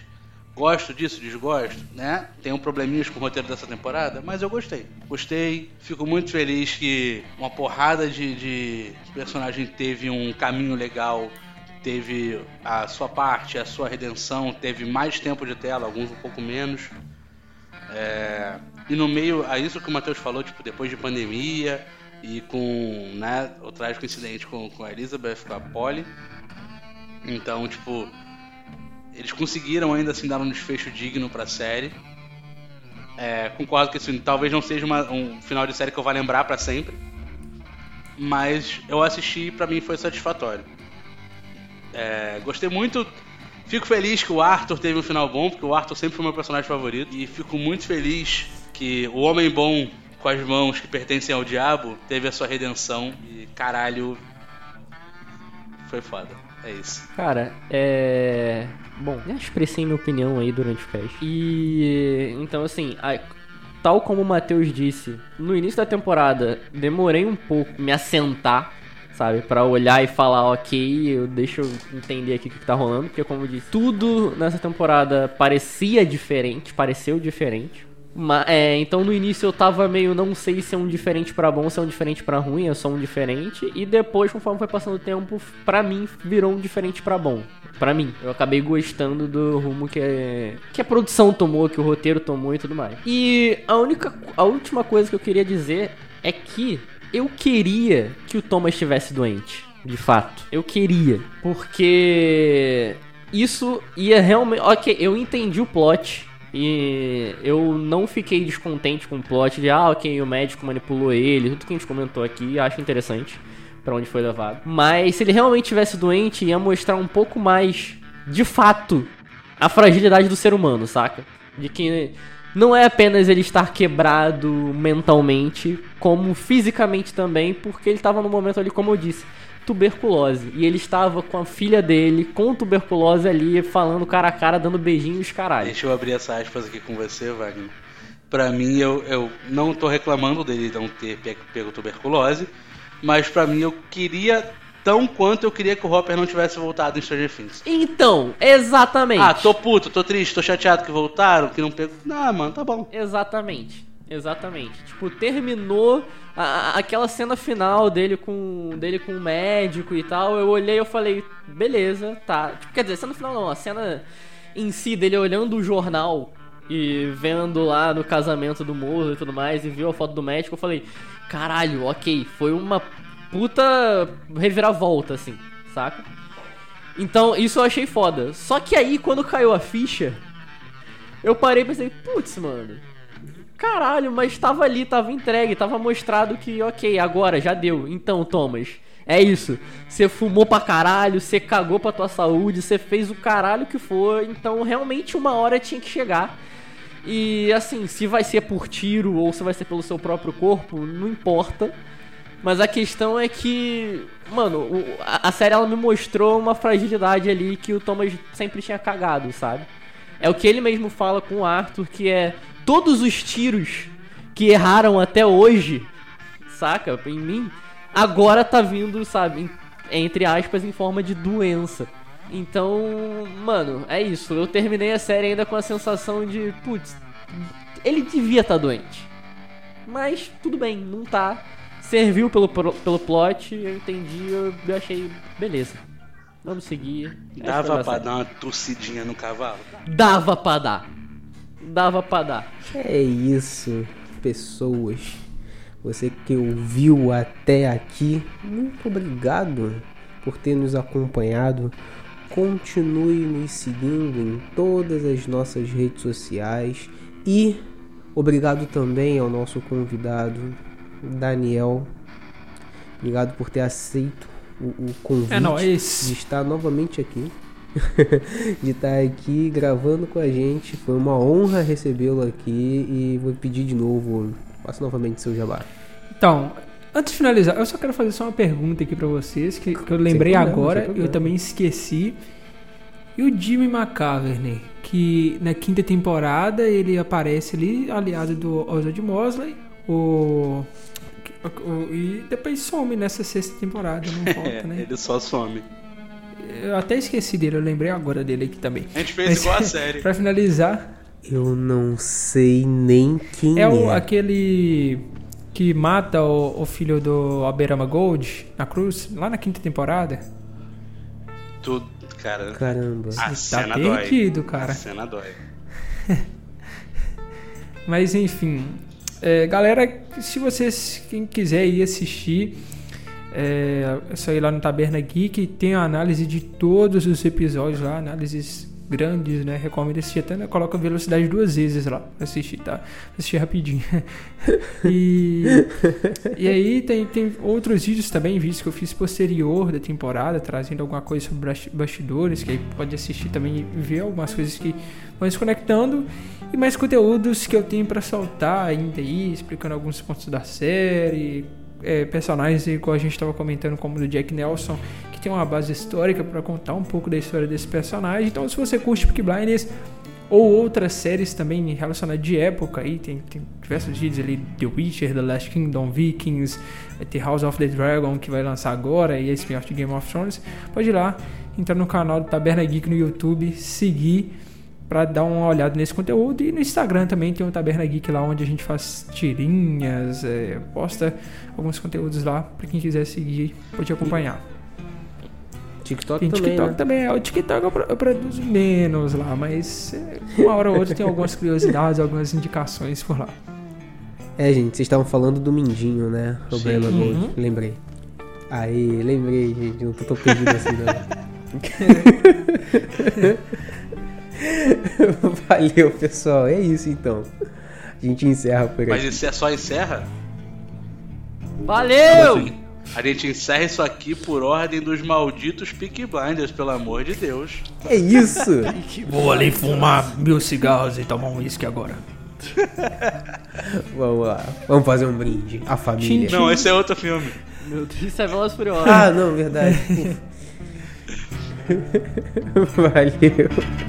Speaker 1: Gosto disso, desgosto, né? Tenho probleminhas com o roteiro dessa temporada, mas eu gostei. Gostei, fico muito feliz que uma porrada de, de personagem teve um caminho legal, teve a sua parte, a sua redenção, teve mais tempo de tela, alguns um pouco menos. É, e no meio a isso que o Matheus falou, tipo, depois de pandemia e com né, o trágico incidente com, com a Elizabeth, com a Polly. Então, tipo, eles conseguiram ainda assim dar um desfecho digno pra série. É, concordo que assim, talvez não seja uma, um final de série que eu vá lembrar para sempre. Mas eu assisti e pra mim foi satisfatório. É, gostei muito Fico feliz que o Arthur teve um final bom, porque o Arthur sempre foi meu personagem favorito. E fico muito feliz que o homem bom com as mãos que pertencem ao diabo teve a sua redenção. E caralho. Foi foda. É isso.
Speaker 3: Cara, é. Bom, já expressei minha opinião aí durante o cast. E. Então, assim, a... tal como o Matheus disse, no início da temporada demorei um pouco me assentar sabe? Para olhar e falar, ok, eu deixa eu entender aqui o que, que tá rolando, porque como eu disse, tudo nessa temporada parecia diferente, pareceu diferente. Mas, é, então no início eu tava meio, não sei se é um diferente para bom, se é um diferente para ruim, é só um diferente. E depois, conforme foi passando o tempo, pra mim virou um diferente para bom. Pra mim, eu acabei gostando do rumo que, é, que a produção tomou, que o roteiro tomou e tudo mais. E a única, a última coisa que eu queria dizer é que eu queria que o Thomas estivesse doente. De fato. Eu queria. Porque isso ia realmente. Ok, eu entendi o plot. E eu não fiquei descontente com o plot de, ah, ok, o médico manipulou ele, tudo que a gente comentou aqui, acho interessante pra onde foi levado. Mas se ele realmente tivesse doente, ia mostrar um pouco mais, de fato, a fragilidade do ser humano, saca? De que não é apenas ele estar quebrado mentalmente, como fisicamente também, porque ele estava no momento ali, como eu disse, tuberculose. E ele estava com a filha dele, com tuberculose ali, falando cara a cara, dando beijinhos, caralho.
Speaker 1: Deixa eu abrir essa aspas aqui com você, Wagner. Pra mim, eu, eu não tô reclamando dele não ter pego, pego tuberculose, mas pra mim eu queria tão quanto eu queria que o Hopper não tivesse voltado em Stranger Things.
Speaker 3: Então, exatamente.
Speaker 1: Ah, tô puto, tô triste, tô chateado que voltaram, que não pegou. Ah, mano, tá bom.
Speaker 3: Exatamente. Exatamente. Tipo, terminou a- aquela cena final dele com dele com o médico e tal. Eu olhei eu falei, beleza, tá. Tipo, quer dizer, cena final não, a cena em si dele olhando o jornal e vendo lá no casamento do morro e tudo mais, e viu a foto do médico, eu falei, caralho, ok, foi uma puta reviravolta, assim, saca? Então, isso eu achei foda. Só que aí, quando caiu a ficha, eu parei e pensei, putz, mano. Caralho, mas tava ali, tava entregue, tava mostrado que, ok, agora já deu. Então, Thomas, é isso. Você fumou pra caralho, você cagou pra tua saúde, você fez o caralho que for. Então, realmente, uma hora tinha que chegar. E, assim, se vai ser por tiro ou se vai ser pelo seu próprio corpo, não importa. Mas a questão é que, mano, a série ela me mostrou uma fragilidade ali que o Thomas sempre tinha cagado, sabe? É o que ele mesmo fala com o Arthur, que é todos os tiros que erraram até hoje, saca? Em mim, agora tá vindo, sabe, entre aspas, em forma de doença. Então, mano, é isso. Eu terminei a série ainda com a sensação de, putz, ele devia estar doente. Mas tudo bem, não tá. Serviu pelo, pelo plot, eu entendi, eu, achei beleza. Vamos seguir.
Speaker 1: Dava pra dar uma tossidinha no cavalo?
Speaker 3: Dava pra dar. Dava pra dar.
Speaker 4: É isso, pessoas. Você que ouviu até aqui, muito obrigado por ter nos acompanhado. Continue nos seguindo em todas as nossas redes sociais e obrigado também ao nosso convidado Daniel. Obrigado por ter aceito o, o convite
Speaker 2: É nóis.
Speaker 4: de estar novamente aqui. de estar aqui gravando com a gente. Foi uma honra recebê-lo aqui e vou pedir de novo, faça novamente seu jabá.
Speaker 2: Então, antes de finalizar, eu só quero fazer só uma pergunta aqui pra vocês, que, que eu lembrei
Speaker 4: problema,
Speaker 2: agora e eu também esqueci. E o Jimmy McCaverney, que na quinta temporada ele aparece ali, aliado do Oswald Mosley, o, o- e depois some nessa sexta temporada, não
Speaker 1: É,
Speaker 2: volta, né?
Speaker 1: ele só some.
Speaker 2: Eu até esqueci dele, eu lembrei agora dele aqui também.
Speaker 1: A gente fez
Speaker 2: Mas,
Speaker 1: igual a série.
Speaker 2: pra finalizar,
Speaker 4: Eu não sei nem quem
Speaker 2: é
Speaker 4: é.
Speaker 2: o, aquele que mata o, o filho do Aberama Gold na cruz, lá na quinta temporada.
Speaker 1: Tudo, cara.
Speaker 4: Caramba.
Speaker 1: A
Speaker 2: Tá
Speaker 1: cena dói.
Speaker 2: perdido, cara.
Speaker 1: A cena dói.
Speaker 2: Mas enfim, é, galera, se vocês quem quiser ir assistir, é, é só ir lá no Taberna Geek, tem a análise de todos os episódios lá, análises grandes, né? Recomendo assistir até né? coloca velocidade duas vezes lá pra assistir, tá? Assistir rapidinho. e, e aí tem, tem outros vídeos também, vídeos que eu fiz posterior da temporada, trazendo alguma coisa sobre basti- bastidores, que aí pode assistir também e ver algumas coisas que vão se conectando. E mais conteúdos que eu tenho pra soltar ainda aí, explicando alguns pontos da série, é, personagens igual a gente estava comentando, como do Jack Nelson, que tem uma base histórica para contar um pouco da história desse personagem. Então, se você curte Peaky Blinders ou outras séries também relacionadas de época, aí tem, tem diversos vídeos ali: The Witcher, The Last Kingdom, Vikings, vai ter House of the Dragon que vai lançar agora e esse spin-off de Game of Thrones. Pode ir lá, entrar no canal do Taberna Geek no YouTube, seguir para dar uma olhada nesse conteúdo e no Instagram também tem o Taberna Geek lá onde a gente faz tirinhas, é, posta alguns conteúdos lá para quem quiser seguir, pode acompanhar.
Speaker 4: TikTok
Speaker 2: Tem
Speaker 4: também,
Speaker 2: TikTok
Speaker 4: né?
Speaker 2: também, é, o TikTok eu, eu produzo menos lá, mas é, uma hora ou outra tem algumas curiosidades, algumas indicações por lá.
Speaker 4: É, gente, vocês estavam falando do Mindinho, né? O. Brema
Speaker 2: Uhum.
Speaker 4: Lembrei. Aí, lembrei, gente. Não tô tão perdido assim, não. Valeu, pessoal. É isso então. A gente encerra por
Speaker 1: Mas
Speaker 4: aqui.
Speaker 1: isso é só encerra?
Speaker 3: Valeu!
Speaker 1: Assim, a gente encerra isso aqui por ordem dos malditos Peaky Blinders, pelo amor de Deus.
Speaker 4: É isso.
Speaker 2: Vou ali fumar mil cigarros e tomar um uísque agora.
Speaker 4: Vamos lá. Vamos fazer um brinde. A família.
Speaker 1: Não, esse é outro filme.
Speaker 3: Meu Deus, isso é Furiosos.
Speaker 4: Ah, não, verdade. Valeu.